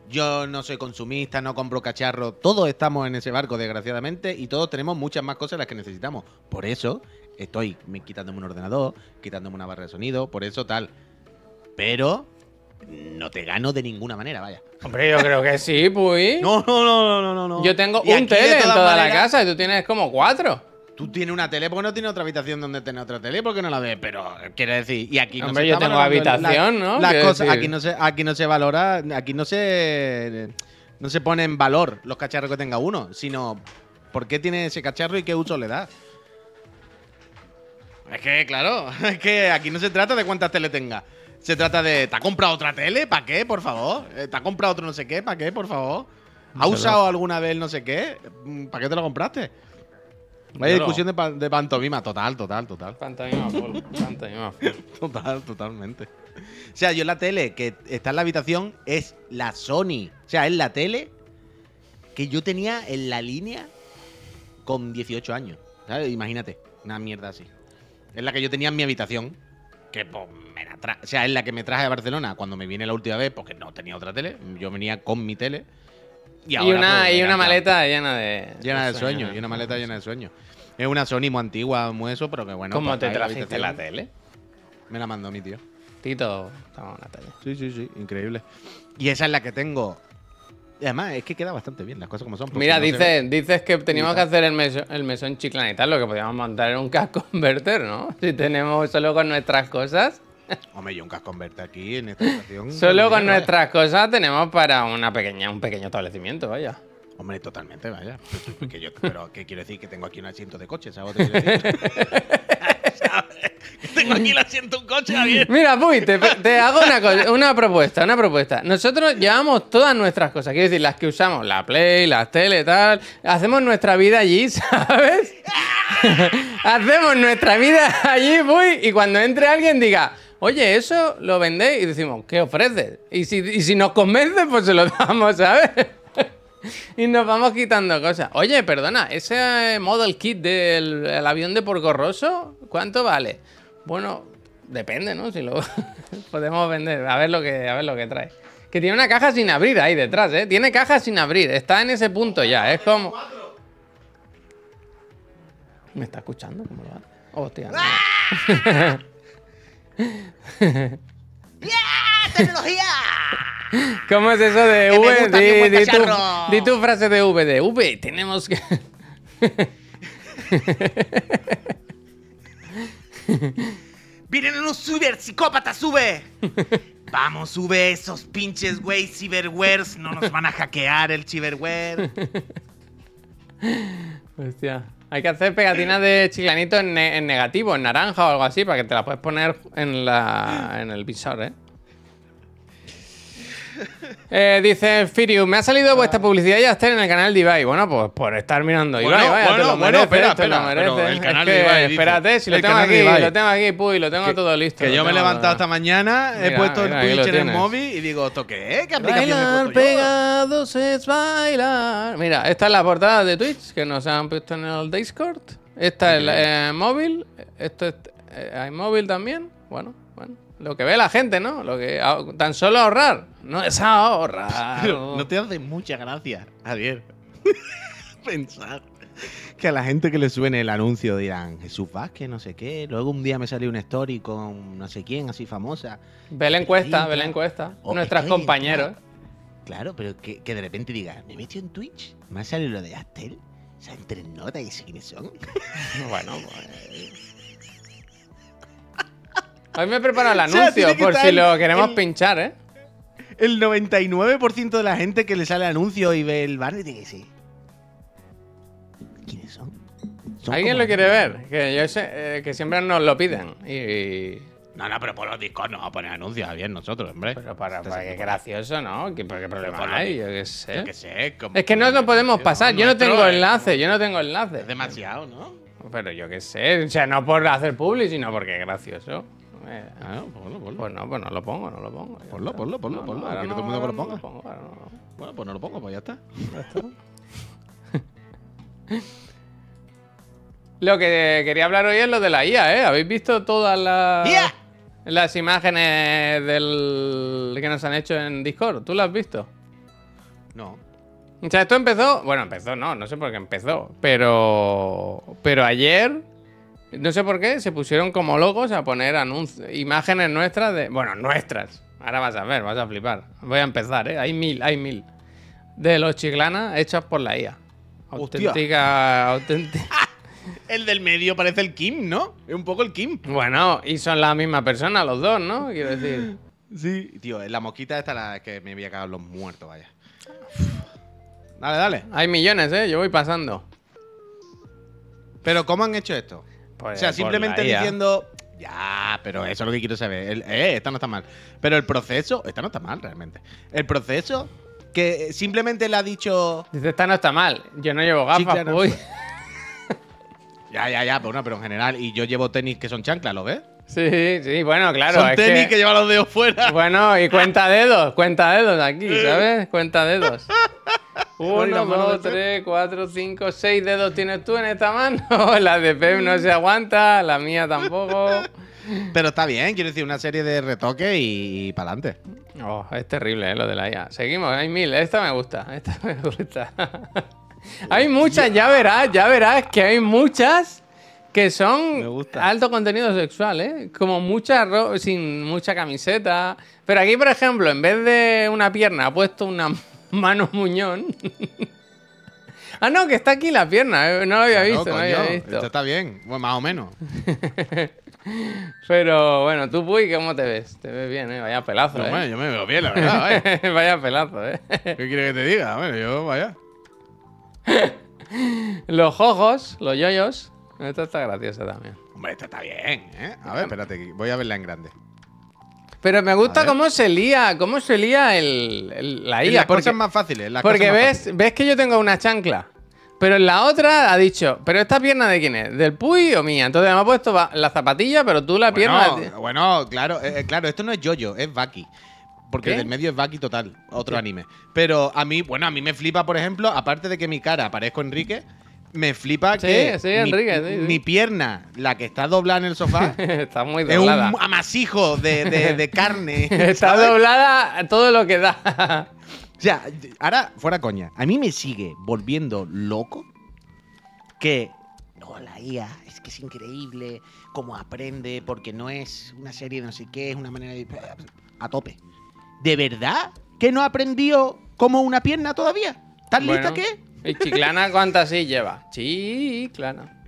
yo no soy consumista, no compro cacharro. Todos estamos en ese barco, desgraciadamente, y todos tenemos muchas más cosas las que necesitamos. Por eso estoy me- quitándome un ordenador, quitándome una barra de sonido, por eso tal. Pero no te gano de ninguna manera, vaya. Hombre, yo creo que sí, pues. (laughs) No, no, no, no, no, no. Yo tengo Y un tele en toda la casa y tú tienes como cuatro. Tú tienes una tele, porque no tienes otra habitación donde tener otra tele, porque no la ves, pero quiere decir, y aquí no Hombre, se yo está tengo la- habitación, ¿no? Las Quiero cosas, decir- aquí no se, aquí no se valora, aquí no se no se pone en valor los cacharros que tenga uno, sino ¿Por qué tiene ese cacharro y qué uso le da? Es que, claro, (laughs) es que aquí no se trata de cuántas tele tenga. Se trata de, ¿te ha comprado otra tele? ¿Para qué, por favor? Eh, ¿Te ha comprado otro no sé qué? ¿Para qué, por favor? ¿Ha usado alguna vez el no sé qué? Mm, ¿Para qué te lo compraste? Vaya discusión de, pa- de pantomima, total, total, total. Pantomima full, pantomima full. (laughs) Total, totalmente. O sea, yo la tele que está en la habitación es la Sony. O sea, es la tele que yo tenía en la línea con 18 años. ¿Sabes? Imagínate, una mierda así. Es la que yo tenía en mi habitación. Que pues me la tra- O sea, es la que me traje a Barcelona cuando me vine la última vez porque no tenía otra tele. Yo venía con mi tele. Y, una, pues, y una maleta llena de. Llena de sueños. sueños. Y una maleta llena de sueños. Es una Sony muy antigua, muy eso, pero que bueno. ¿Cómo pues, te en la trajiste la habitación. tele? Me la mandó mi tío. Tito, toma una tele. Sí, sí, sí, increíble. Y esa es la que tengo. Y además, es que queda bastante bien, las cosas como son. Mira, no se dices, dices que teníamos que hacer el, meso- el mesón tal, lo que podíamos montar en un casco (laughs) converter, ¿no? Si tenemos solo con nuestras cosas. (laughs) Hombre, yo un casco converte aquí en esta estación. Solo con nuestras cosas tenemos para una pequeña, un pequeño establecimiento, vaya. Hombre, totalmente, vaya. Porque yo- pero, ¿qué quiero decir? Que tengo aquí un asiento de coche, ¿sabes? lo que quiero decir? (laughs) ¿Sabes? Aquí el asiento un coche. Mira, Puy, te, hago una, una propuesta, una propuesta. Nosotros llevamos todas nuestras cosas, quiero decir, las que usamos, la Play, las tele, tal. Hacemos nuestra vida allí, (laughs) ¿sabes? (laughs) hacemos nuestra vida allí, Puy, y cuando entre alguien diga, oye, eso lo vendéis, y decimos, ¿qué ofreces? Y si, y si nos convence, pues se lo damos, ¿sabes? (laughs) Y nos vamos quitando cosas. Oye, perdona, ese model kit del el avión de Porco Rosso, ¿cuánto vale? Bueno, depende, ¿no? Si lo (laughs) podemos vender. A ver lo que, a ver lo que trae. Que tiene una caja sin abrir ahí detrás, ¿eh? Tiene caja sin abrir. Está en ese punto ya. Es como. ¿Me está escuchando? ¿Cómo lo hace? Hostia. no. (laughs) ¡Tecnología! (laughs) ¿Cómo es eso de Que V? Di, di tu, di tu frase de V. De V, tenemos que. (laughs) ¡Vienen unos ciberpsicópatas, sube! (laughs) Vamos, sube esos pinches güey ciberwares. No nos van a hackear el ciberware. (laughs) Hostia. Hay que hacer pegatinas de chiclanito en, ne- en negativo, en naranja o algo así, para que te la puedes poner en, la, en el visor, ¿eh? (laughs) Eh, dice Firius, me ha salido vuestra publicidad ya está en el canal de Ibai. Bueno, pues por estar mirando Bueno, Ibai, vaya, te bueno, lo bueno, mereces, espera, te lo espera, pero el canal Es de Ibai, dice. espérate, si lo El tengo aquí, lo tengo aquí, puy, lo tengo Que- todo listo. Que yo me he levantado esta mañana, he puesto mira, el Twitch en el móvil y digo, ¿esto qué es? ¿Qué aplicación me he Bailar pegados es bailar. Mira, esta es la portada de Twitch que nos han puesto en el Discord. Esta es la- eh, móvil. Esto es eh, hay móvil también. Bueno, bueno. Lo que ve la gente, ¿no? Lo que tan solo ahorrar. No es ahorrar. Pero no te hace mucha gracia, Javier. (laughs) Pensar que a la gente que le suene el anuncio dirán Jesús Vázquez, no sé qué. Luego un día me salió una story con no sé quién, así famosa. Ve la encuesta, ve la encuesta. O hay compañeros. Claro, pero que, que de repente diga, me he metido en Twitch, me ha salido lo de Astel. ¿Saben tres notas y sé quiénes son? (laughs) Bueno, (laughs) pues. Hoy me he preparado el (laughs) O sea, anuncio tiene que por si lo queremos el- pinchar, ¿eh? El 99% de la gente que le sale anuncio y ve el banner dice, sí. ¿Quiénes son? Son ¿Alguien lo quiere ver? Que yo sé eh, que siempre nos lo piden. Y. No, no, pero por los discos no vamos a poner anuncios, bien nosotros, hombre. Pero para, Estás para que aquí. gracioso, ¿no? ¿Qué, ¿Qué problema por hay? que- Yo qué sé. Yo qué sé. como- Es que no lo podemos pasar. Yo no tengo es- enlace, yo no tengo enlace. Es demasiado, ¿no? Pero yo qué sé. O sea, no por hacer public, sino porque es gracioso. Eh, Ah, ponlo, ponlo. Pues no, pues no lo pongo, no lo pongo. Ponlo, ponlo, ponlo, No, ponlo, ahora que todo el mundo que lo ponga. pongo, ahora. Bueno, pues no lo pongo, pues ya está. Ya está. Lo que quería hablar hoy es lo de la IA, ¿eh? ¿Habéis visto todas las, ¡IA! las imágenes del que nos han hecho en Discord? ¿Tú las has visto? No. O sea, esto empezó. Bueno, empezó, no, no sé por qué empezó. Pero. Pero ayer. No sé por qué se pusieron como locos a poner imágenes nuestras de. Bueno, nuestras. Ahora vas a ver, vas a flipar. Voy a empezar, ¿eh? Hay mil, hay mil. De los chiclana hechas por la IA. Auténtica. auténtica. (laughs) El del medio parece el Kim, ¿no? Es un poco el Kim. bueno, y son la misma persona, los dos, ¿no? Quiero decir. (laughs) Sí. Tío, la mosquita esta la que me había cagado los muertos, vaya. Dale, dale. Hay millones, ¿eh? Yo voy pasando. Pero ¿cómo han hecho esto? Pues, o sea, simplemente diciendo. Ya, pero eso es lo que quiero saber. El- eh, esta no está mal. Pero el proceso. Esta no está mal realmente. El proceso que simplemente le ha dicho. Dice, esta no está mal. Yo no llevo gafas. (laughs) Ya, ya, ya, pero, no, pero en general. Y yo llevo tenis que son chanclas, ¿lo ves? Sí, sí, bueno, claro. son es tenis que- que... llevan los dedos fuera. Bueno, y cuenta dedos, cuenta dedos aquí, (laughs) ¿sabes? Cuenta dedos. Uno, dos, tres, cuatro, cinco, seis dedos tienes tú en esta mano. (laughs) La de Pep no se aguanta, la mía tampoco. (laughs) Pero está bien, quiero decir, una serie de retoques y, para adelante. Oh, es terrible, ¿eh? lo de la IA. Seguimos, hay mil. Esta me gusta, (laughs) esta me gusta. hay muchas, ya verás, ya verás que hay muchas que son alto contenido sexual, ¿eh? Como muchas ro- sin mucha camiseta. Pero aquí, por ejemplo, en vez de una pierna ha puesto una (laughs) mano muñón. (laughs) ah, no, que está aquí la pierna, eh, no lo había visto, no, coño, había visto. Esto está bien, bueno, más o menos. (laughs) Pero bueno, tú, Puy, ¿cómo te ves? Te ves bien, ¿eh? Vaya pelazo, No, ¿eh? bueno, yo me veo bien, la verdad. vaya. Vaya pelazo, ¿eh? ¿Qué quieres que te diga? Bueno, yo, vaya. Los ojos, los yoyos. Esta está graciosa también. Hombre, esta está bien, ¿eh? A ver, espérate, voy a verla en grande. Pero me gusta cómo se lía, cómo se lía el, el- la IA. las porque cosas más fáciles. Las porque cosas más ves, fáciles. ves que yo tengo una chancla. Pero en la otra ha dicho, ¿pero esta pierna de quién es? ¿Del Puy o mía? Entonces me ha puesto la zapatilla, pero tú la pierna. Bueno, bueno, claro, eh, eh, claro, esto no es Jojo, es Baki. Porque ¿Qué? del medio es Baki total, otro anime. Pero a mí, bueno, a mí me flipa, por ejemplo, aparte de que mi cara parezco Enrique, me flipa Sí, que sí, mi, Enrique, sí, mi pierna, la que está doblada en el sofá, (laughs) está muy es doblada. un amasijo de, de- de (laughs) carne. Está ¿sabes? doblada a todo lo que da. O sea, ahora, fuera coña, a mí me sigue volviendo loco que. No, la IA es que es increíble cómo aprende, porque no es una serie de no sé qué, es una manera de. A tope. ¿De verdad que no aprendió como una pierna todavía? ¿Tan lista que? ¿Y Chiclana cuántas sí lleva? Chiclana.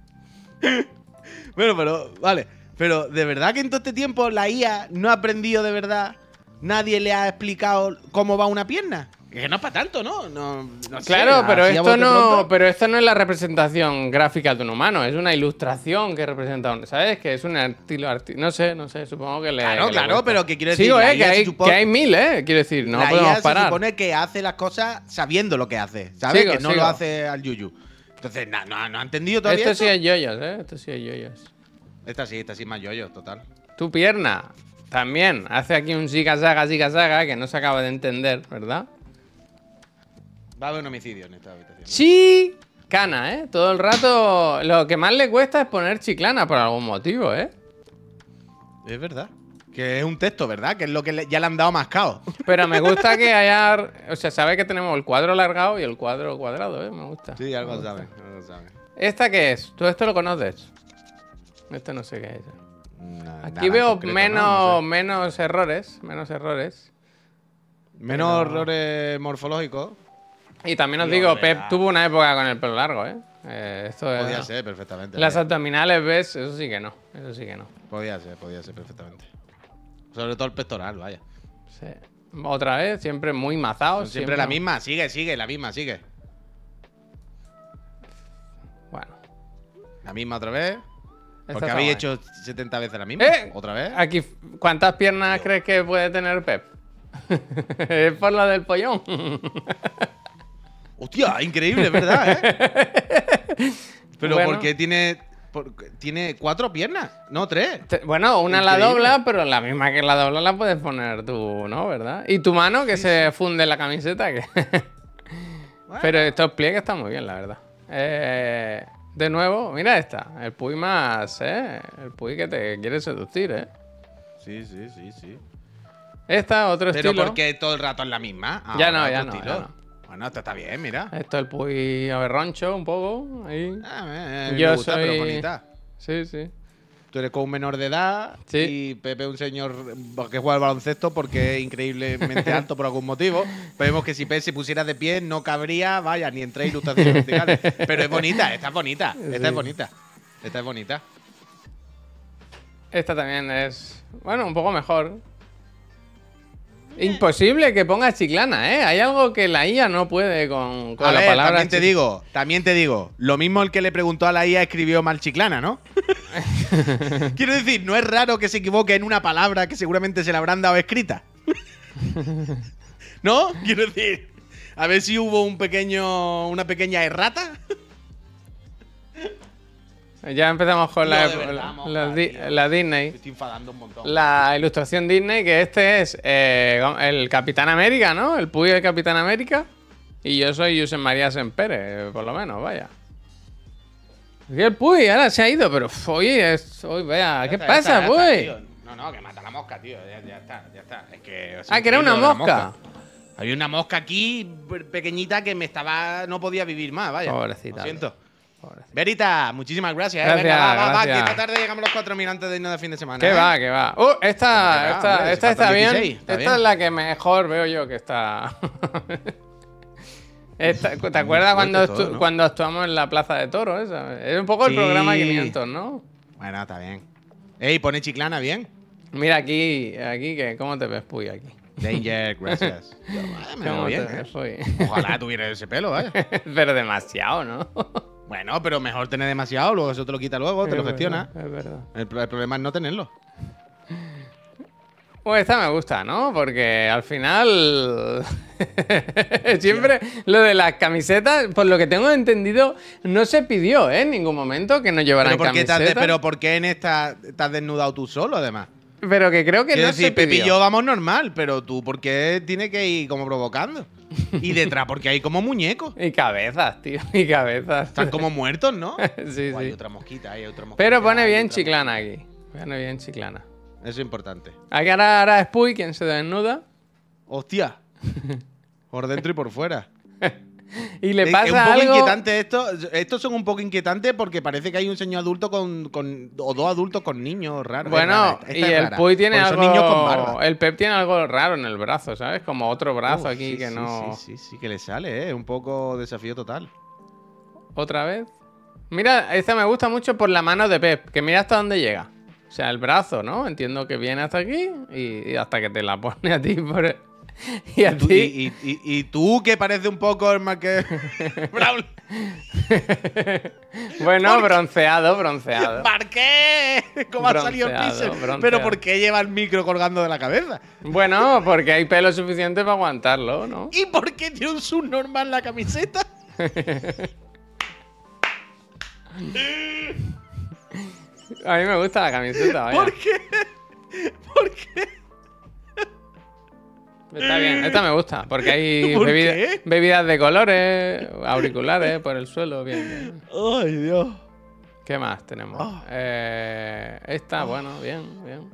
Bueno, pero, vale. Pero, ¿de verdad que en todo este tiempo la IA no ha aprendido de verdad? ¿Nadie le ha explicado cómo va una pierna? Que no es para tanto, ¿no? no, no sé, Claro, pero esto no, pero esto no es la representación gráfica de un humano, es una ilustración que representa un, ¿sabes? Que es un estilo arti- no sé, no sé, supongo que le Claro, que claro, pero que quiero decir, Sigo, eh, que hay, supone- que hay mil, eh, quiero decir, no la podemos IA parar. se supone que hace las cosas sabiendo lo que hace, ¿sabes? Sigo, que no sigo. lo hace al yuyu. Entonces, no, no ha entendido todavía Esto esto. sí es yoyos, eh, esto sí es yoyos. Esta sí, esta sí es más yoyo, total. Tu pierna también hace aquí un ziga zaga ziga zaga que no se acaba de entender, ¿verdad? Va a haber un homicidio en esta habitación. Chicana, ¿eh? Todo el rato lo que más le cuesta es poner chiclana por algún motivo, ¿eh? Es verdad. Que es un texto, ¿verdad? Que es lo que le- ya le han dado mascado. (laughs) Pero me gusta que haya. O sea, sabe que tenemos el cuadro alargado y el cuadro cuadrado, ¿eh? Me gusta. Sí, algo gusta. sabe, algo sabe. ¿Esta qué es? ¿Tú esto lo conoces? Este no sé qué es. Aquí veo concreto, menos, ¿no? No sé. menos errores. Menos errores. Menos pero- errores morfológicos. Y también os digo, Pep tuvo una época con el pelo largo, ¿eh? Eh, esto es- Podía ser perfectamente. Las vaya. abdominales, ¿ves? Eso sí que no. Eso sí que no. Podía ser, podía ser perfectamente. Sobre todo el pectoral, vaya. Sí. Otra vez, siempre muy mazado. Son siempre la misma, sigue, sigue, la misma, sigue. Bueno. La misma otra vez. esta Porque habéis hecho 70 veces la misma. ¿Eh? ¿Otra vez? Aquí, ¿cuántas piernas crees que puede tener Pep? (laughs) es por la del pollón. (laughs) Hostia, increíble, verdad, ¿eh? (laughs) Pero Bueno. porque tiene. porque tiene cuatro piernas, no tres. Bueno, una la dobla, pero la misma que la dobla la puedes poner tú, ¿no? ¿Verdad? Y tu mano que se funde en la camiseta. Que... (laughs) Pero estos pliegues están muy bien, la verdad. Eh, de nuevo, mira esta. El Puy más, ¿eh? El Puy que te quiere seducir, ¿eh? Sí, sí, sí, sí. Esta, otro Pero estilo. porque todo el rato es la misma. Ya no, Ahora ya no, ya no. Bueno, esto está bien, mira. Esto el Puy aberroncho un poco. Ahí. Ah, eh, Yo me gusta, pero soy- bonita. Sí, sí. Tú eres con un menor de edad Sí. y Pepe un señor que juega al baloncesto porque es increíblemente (laughs) alto por algún motivo. Vemos que si Pepe se pusiera de pie no cabría, vaya, ni entre ilustraciones verticales. Pero es bonita, esta es bonita, esta Sí. es bonita. Esta es bonita. Esta también es. Bueno, un poco mejor. Imposible que ponga chiclana, ¿eh? Hay algo que la IA no puede con, con A la ver, palabra también te digo, también te digo, lo mismo el que le preguntó a la IA escribió mal chiclana, ¿no? (laughs) Quiero decir, no es raro que se equivoque en una palabra que seguramente se la habrán dado escrita. (laughs) ¿No? Quiero decir, a ver si hubo un pequeño, una pequeña errata. Ya empezamos con la, de verdad, la- Di- Me Disney. estoy enfadando un montón. La ilustración Disney, que este es eh, el Capitán América, ¿no? El Puy del Capitán América. Y yo soy Josep María Sempere, por lo menos, vaya. Y el Puy, ahora se ha ido, pero oye, es, oye, vaya, ¿qué está, pasa, Puy? No, no, que mata la mosca, tío. Ya, ya está, ya está. Es que, Ah, que era una de la mosca. Había una mosca aquí pe- pequeñita que me estaba. No podía vivir más, vaya. Pobrecita, Lo siento. Verita, muchísimas gracias. eh. Gracias, Venga, va, va, va, gracias. que esta tarde llegamos los 4.000 antes de irnos de fin de semana. ¿Qué ¿eh? va, qué va? Uh, esta, Que va, esta, hombre, esta está bien. 16, está esta bien. es la que mejor veo yo que está. (laughs) Esta- ¿Te acuerdas cuando, todo, estu- ¿no? cuando actuamos en la Plaza de Toros? Esa? Es un poco el Sí. programa 500, ¿no? Bueno, está bien. Ey, pone chiclana bien. Mira aquí, aquí que, ¿cómo te ves, Puy, aquí? Danger, gracias. (laughs) Yo, vaya, me veo ¿Cómo bien, ¿eh? ves, Puy? Ojalá tuviera ese pelo, vaya. (laughs) Pero demasiado, ¿no? Bueno, pero mejor tener demasiado, luego eso te lo quita luego, te lo Es gestiona. Es verdad. El, pro- el problema es no tenerlo. (laughs) Pues esta me gusta, ¿no? Porque al final. (laughs) Siempre lo de las camisetas, por lo que tengo entendido, no se pidió, ¿eh? En ningún momento que no llevaran Pero ¿por, qué camisetas. pero ¿por qué en esta te has desnudado tú solo, además? Pero que creo que Quiero no decir, se Pepe y pidió. yo vamos normal, pero tú, ¿por qué tienes que ir como provocando? (laughs) Y detrás, porque hay como muñecos. Y cabezas, tío. Y cabezas. Están como (laughs) muertos, ¿no? Sí, Oh, hay sí. otra mosquita, hay otra mosquita. Pero pone bien chiclana aquí. Pone bien chiclana. Eso es importante. Aquí ahora, ahora es Puy quien se desnuda. ¡Hostia! (laughs) Por dentro y por fuera. (laughs) Y le pasa es un poco algo. inquietante esto. Estos son un poco inquietantes porque parece que hay un señor adulto con, con- o dos adultos con niños raros. Bueno, y el Puy tiene algo. Son niños con barba. El Pep tiene algo raro en el brazo, ¿sabes? Como otro brazo aquí sí, que sí, no. Sí, sí, sí, que le sale, ¿eh? Un poco desafío total. ¿Otra vez? Mira, esta me gusta mucho por la mano de Pep, que mira hasta dónde llega. O sea, el brazo, ¿no? Entiendo que viene hasta aquí y, y hasta que te la (laughs) pone a ti por... (laughs) Y a Tú- ti... y, y- y- y tú, que parece un poco el más que. (laughs) (laughs) Bueno, bronceado, bronceado. ¿Por qué? ¿Cómo ha salido el piso? bronceado. Pero ¿por qué lleva el micro colgando de la cabeza? Bueno, porque hay pelo suficiente para aguantarlo, ¿no? ¿Y por qué tiene un subnormal en la camiseta? A mí me gusta la camiseta, vaya. ¿Por qué? ¿Por qué? Está bien, esta me gusta, porque hay (laughs) ¿Por bebida- qué? bebidas de colores, auriculares por el suelo, bien, bien. Ay, Dios. ¿Qué más tenemos? Ah. Eh, esta, bueno, bien, bien.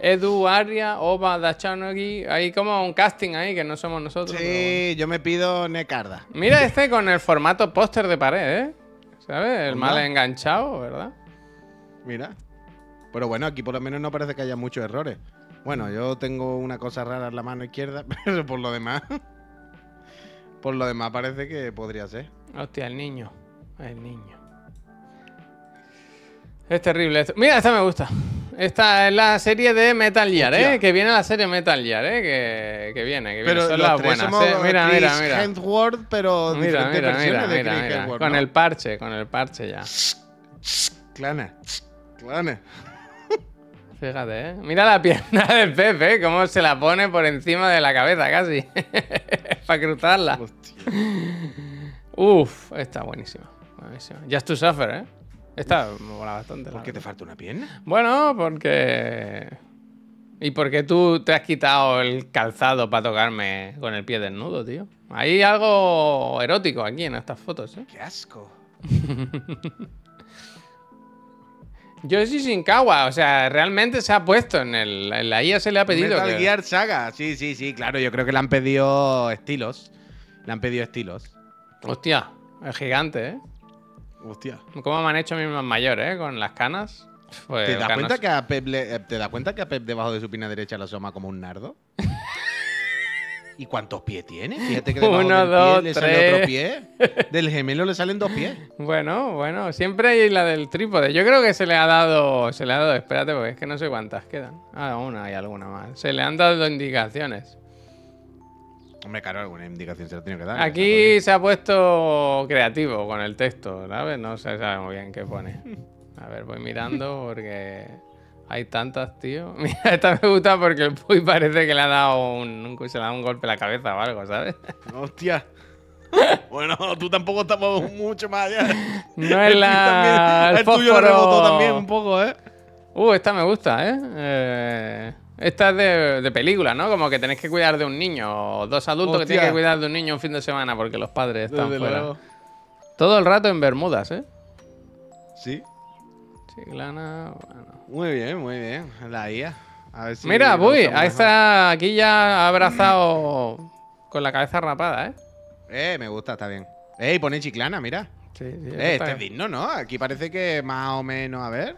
Edu, Aria, Oba, Dachanogi. Hay como un casting ahí que no somos nosotros. bueno. Sí, yo me pido Necarda. Mira este con el formato póster de pared, ¿eh? ¿Sabes? El mal enganchado, ¿verdad? Mira. Pero bueno, aquí por lo menos no parece que haya muchos errores. Bueno, yo tengo una cosa rara en la mano izquierda, (laughs) pero por lo demás. Por lo demás parece que podría ser. Hostia, el niño. El niño. Es terrible esto. Mira, esta me gusta. Esta es la serie de Metal Gear, ¿eh? Que viene la serie Metal Gear, ¿eh? Que, que viene, que viene. Pero Son los las buenas, somos ¿eh? Mira, Chris mira, mira. Hemsworth, pero Mira, mira, mira, de mira, Chris mira. Hemsworth, Con ¿no? el parche, con el parche ya. Clana. Clana. Fíjate, ¿eh? Mira la pierna de Pepe, ¿eh? Cómo se la pone por encima de la cabeza casi. (laughs) Para cruzarla. Hostia. Uf, está buenísima. buenísima. Just to Suffer, ¿eh? Esta me mola bastante. ¿Por qué te falta una pierna? Bueno, porque. ¿Y porque tú te has quitado el calzado para tocarme con el pie desnudo, tío? Hay algo erótico aquí en estas fotos, ¿eh? ¡Qué asco! (laughs) Yo soy Shinkawa, o sea, realmente se ha puesto en, el, en la IA se le ha pedido. Metal que- Gear Saga. Sí, sí, sí, claro. Yo creo que le han pedido estilos. Le han pedido estilos. Hostia, es gigante, ¿eh? Hostia. ¿Cómo me han hecho a mí más mayor, eh? Con las canas. Pues, ¿Te das, canas- cuenta que a Pep le- eh, ¿Te das cuenta que a Pep debajo de su pina derecha lo asoma como un nardo? (laughs) ¿Y cuántos pies tiene? Fíjate que (laughs) Uno, del pie dos, le sale otro tres. pie. (laughs) Del gemelo le salen dos pies. Bueno, bueno, siempre hay la del trípode. Yo creo que se le ha dado, se le ha dado, espérate, porque es que no sé cuántas quedan. Ah, una hay alguna más. Se le han dado indicaciones. Hombre, claro, alguna indicación se la tiene que dar. Aquí se ha puesto creativo con el texto, ¿sabes? No se sabe muy bien qué pone. (laughs) A ver, voy mirando porque hay tantas, tío. (laughs) Mira, esta me gusta porque el Puy parece que le ha dado un, un- se le ha dado un golpe en la cabeza o algo, ¿sabes? (laughs) Hostia. Bueno, tú tampoco estamos mucho más allá. (laughs) No es la. el el tuyo rebotó también un poco, ¿eh? Uh, esta me gusta, ¿eh? Eh, esta es de, de película, ¿no? Como que tenéis que cuidar de un niño. O dos adultos que tienen que cuidar de un niño un fin de semana porque los padres están Desde fuera. luego. Todo el rato en Bermudas, ¿eh? Sí. Chiclana, bueno. Muy bien, muy bien. La IA. A ver si Mira, usamos ahí está, aquí ya ha abrazado (coughs) con la cabeza rapada, ¿eh? Eh, me gusta, está bien. Eh, y pone chiclana, mira. Sí, sí. Eh, este es digno, ¿no? Aquí parece que más o menos, a ver.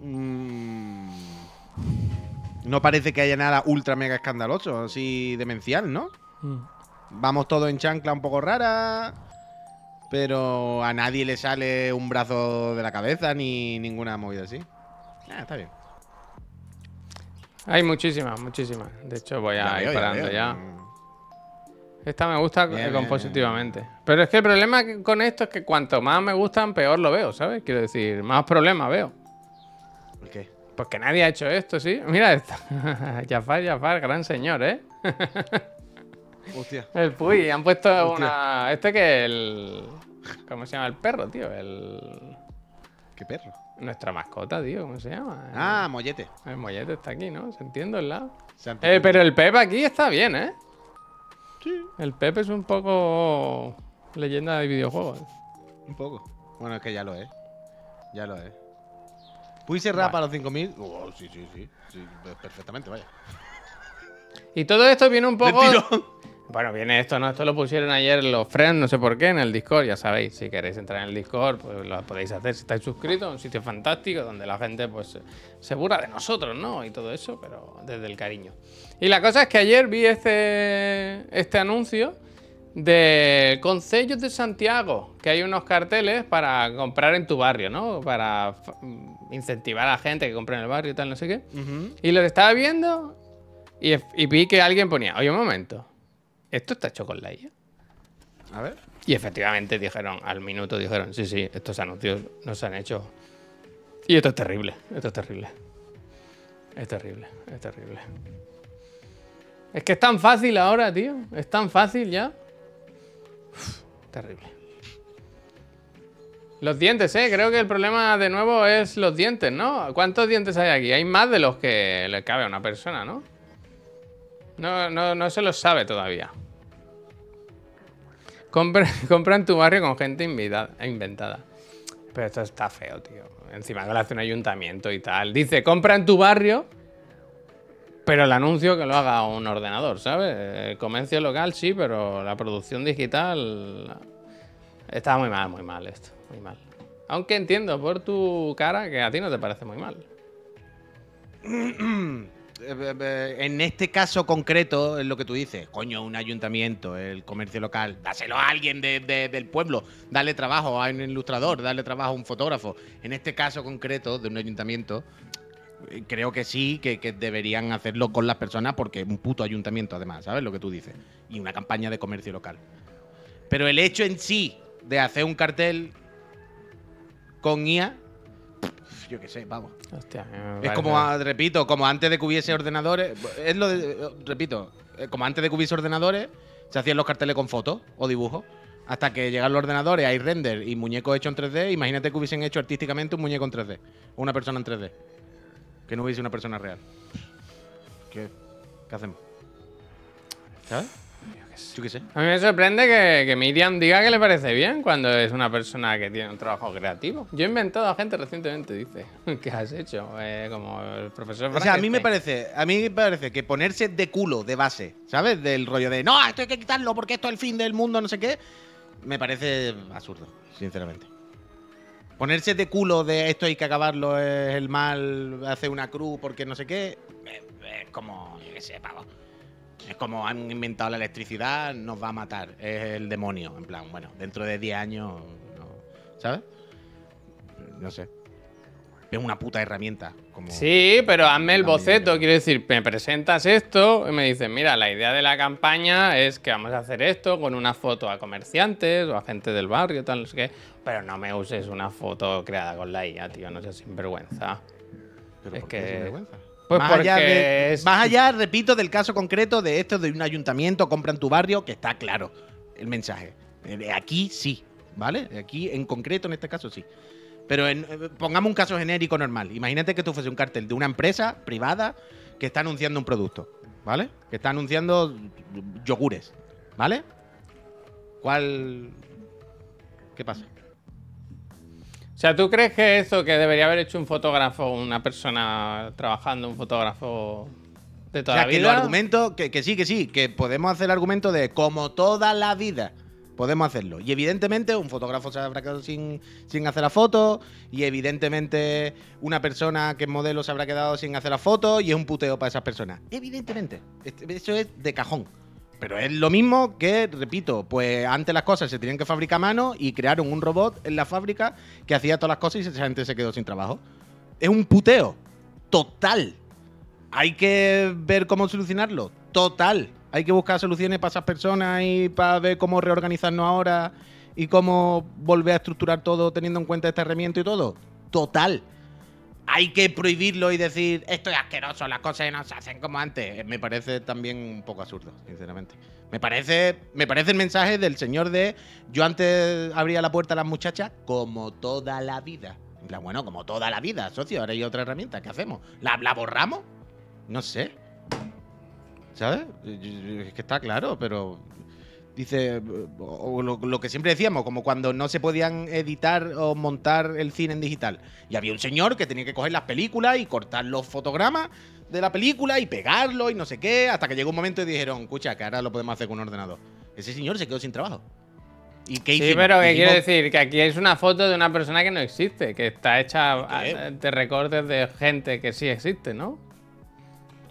Mm, No parece que haya nada ultra mega escandaloso, así demencial, ¿no? Mm. Vamos todos en chancla un poco rara. Pero a nadie le sale un brazo de la cabeza ni ninguna movida así. Ah, está bien. Hay muchísimas, muchísimas. De hecho, voy a ir ya parando ya. Esta me gusta Bien, bien, compositivamente. Pero es que el problema con esto es que cuanto más me gustan, peor lo veo, ¿sabes? Quiero decir, más problemas veo. ¿El qué? Pues que nadie ha hecho esto, ¿sí? (laughs) Mira esta. (laughs) Jafar, Jafar, gran señor, ¿eh? (laughs) Hostia. El Puy, han puesto Hostia. una... Este que el... ¿Cómo se llama el perro, tío? El... ¿Qué perro? Nuestra mascota, tío, ¿cómo se llama? Ah, mollete. El mollete está aquí, ¿no? ¿Se entiende el lado? Eh, pero el Pepe aquí está bien, ¿eh? Sí, El Pepe es un poco leyenda de videojuegos. un poco. Bueno, es que ya lo es. Ya lo es. ¿Puy se rapa a los 5000? Oh, sí, sí, sí, sí. Perfectamente, vaya. Y todo esto viene un poco... Bueno, viene esto, ¿no? Esto lo pusieron ayer los friends, no sé por qué, en el Discord, ya sabéis. Si queréis entrar en el Discord, pues lo podéis hacer si estáis suscritos. Un sitio fantástico donde la gente, pues, se- burla de nosotros, ¿no? Y todo eso, pero desde el cariño. Y la cosa es que ayer vi este, este anuncio de Concellos de Santiago, que hay unos carteles para comprar en tu barrio, ¿no? Para fa- incentivar a la gente que compre en el barrio y tal, no sé qué. Y los estaba viendo y, y vi que alguien ponía, oye, un momento, ¿esto está hecho con la IA? A ver. Y efectivamente dijeron, al minuto dijeron, sí, sí, estos anuncios no se han hecho. Y esto es terrible, esto es terrible. Es terrible, es terrible. Es que es tan fácil ahora, tío. Es tan fácil ya. Uf, terrible. Los dientes, eh. Creo que el problema de nuevo es los dientes, ¿no? ¿Cuántos dientes hay aquí? Hay más de los que le cabe a una persona, ¿no? No, no, no se los sabe todavía. (laughs) Compra, en tu barrio con gente inventada. Pero esto está feo, tío. Encima que lo hace un ayuntamiento y tal. Dice, compra en tu barrio, pero el anuncio que lo haga un ordenador, ¿sabes? El comercio local sí, pero la producción digital... Está muy mal, muy mal esto. Muy mal. Aunque entiendo por tu cara que a ti no te parece muy mal. (clears throat) Eh, eh, eh, En este caso concreto, es lo que tú dices. Coño, un ayuntamiento, el comercio local. Dáselo a alguien de- de- del pueblo. Dale trabajo a un ilustrador, dale trabajo a un fotógrafo. En este caso concreto, de un ayuntamiento, creo que sí, que, que deberían hacerlo con las personas porque es un puto ayuntamiento, además, ¿sabes lo que tú dices? Y una campaña de comercio local. Pero el hecho en sí de hacer un cartel con IA, yo qué sé, vamos. Hostia, Es como, repito, como antes de que hubiese ordenadores. Es lo de. Repito, eh, como antes de que hubiese ordenadores, se hacían los carteles con fotos o dibujos. Hasta que llegan los ordenadores, hay render y muñecos hechos en 3D. Imagínate que hubiesen hecho artísticamente un muñeco en 3D. O una persona en 3D. Que no hubiese una persona real. ¿Qué, qué hacemos? ¿Sabes? Yo qué sé. A mí me sorprende que, que Miriam diga que le parece bien cuando es una persona que tiene un trabajo creativo. Yo he inventado a gente recientemente, dice. (laughs) ¿Qué has hecho? Eh, como el profesor O sea, a mí me parece, a mí me parece que ponerse de culo de base, ¿sabes? Del rollo de no, esto hay que quitarlo porque esto es el fin del mundo, no sé qué, me parece absurdo, sinceramente. Ponerse de culo de esto hay que acabarlo, es el mal, hacer una cruz porque no sé qué, eh, es como, yo qué sé, pavo. Es como han inventado la electricidad, nos va a matar. Es el demonio. En plan, bueno, dentro de 10 años. no- ¿Sabes? No sé. Es una puta herramienta. Como... Sí, pero hazme el boceto. Quiero decir, me presentas esto y me dices, mira, la idea de la campaña es que vamos a hacer esto con una foto a comerciantes o a gente del barrio, tal, no sé qué. Pero no me uses una foto creada con la IA, tío, no seas sinvergüenza. Pero Es ¿por qué que- sinvergüenza? Pues más, allá porque de- es- más allá, repito, del caso concreto de esto de un ayuntamiento, compra en tu barrio, que está claro el mensaje. Eh, Aquí sí, ¿vale? Aquí en concreto, en este caso sí. Pero en- eh, pongamos un caso genérico normal. Imagínate que tú fuese un cartel de una empresa privada que está anunciando un producto, ¿vale? Que está anunciando yogures, ¿vale? ¿Cuál. ¿Qué pasa? O sea, ¿tú crees que eso que debería haber hecho un fotógrafo, una persona trabajando, un fotógrafo de toda O sea, la que vida? los argumentos, que, que sí, que sí, que podemos hacer el argumento de como toda la vida podemos hacerlo. Y evidentemente un fotógrafo se habrá quedado sin, sin hacer la foto, y evidentemente una persona que es modelo se habrá quedado sin hacer la foto, y es un puteo para esas personas. Evidentemente, Este- eso es de cajón. Pero es lo mismo que, repito, pues antes las cosas se tenían que fabricar a mano y crearon un robot en la fábrica que hacía todas las cosas y esa gente se quedó sin trabajo. Es un puteo. Total. Hay que ver cómo solucionarlo. Total. Hay que buscar soluciones para esas personas y para ver cómo reorganizarnos ahora y cómo volver a estructurar todo teniendo en cuenta esta herramienta y todo. Total. Hay que prohibirlo y decir esto es asqueroso, las cosas no se hacen como antes. Eh, Me parece también un poco absurdo, sinceramente. Me parece, me parece el mensaje del señor de yo antes abría la puerta a las muchachas como toda la vida. En plan, bueno, como toda la vida, socio, ahora hay otra herramienta, ¿qué hacemos? ¿La, la borramos? No sé. ¿Sabes? Es que está claro, pero. Dice. O lo, lo que siempre decíamos, como cuando no se podían editar o montar el cine en digital. Y había un señor que tenía que coger las películas y cortar los fotogramas de la película y pegarlo y no sé qué. Hasta que llegó un momento y dijeron, escucha, que ahora lo podemos hacer con un ordenador. Ese señor se quedó sin trabajo. ¿Y qué Sí, hicimos? pero ¿qué Hicimos- quiere decir? Que aquí es una foto de una persona que no existe, que está hecha de recortes de gente que sí existe, ¿no?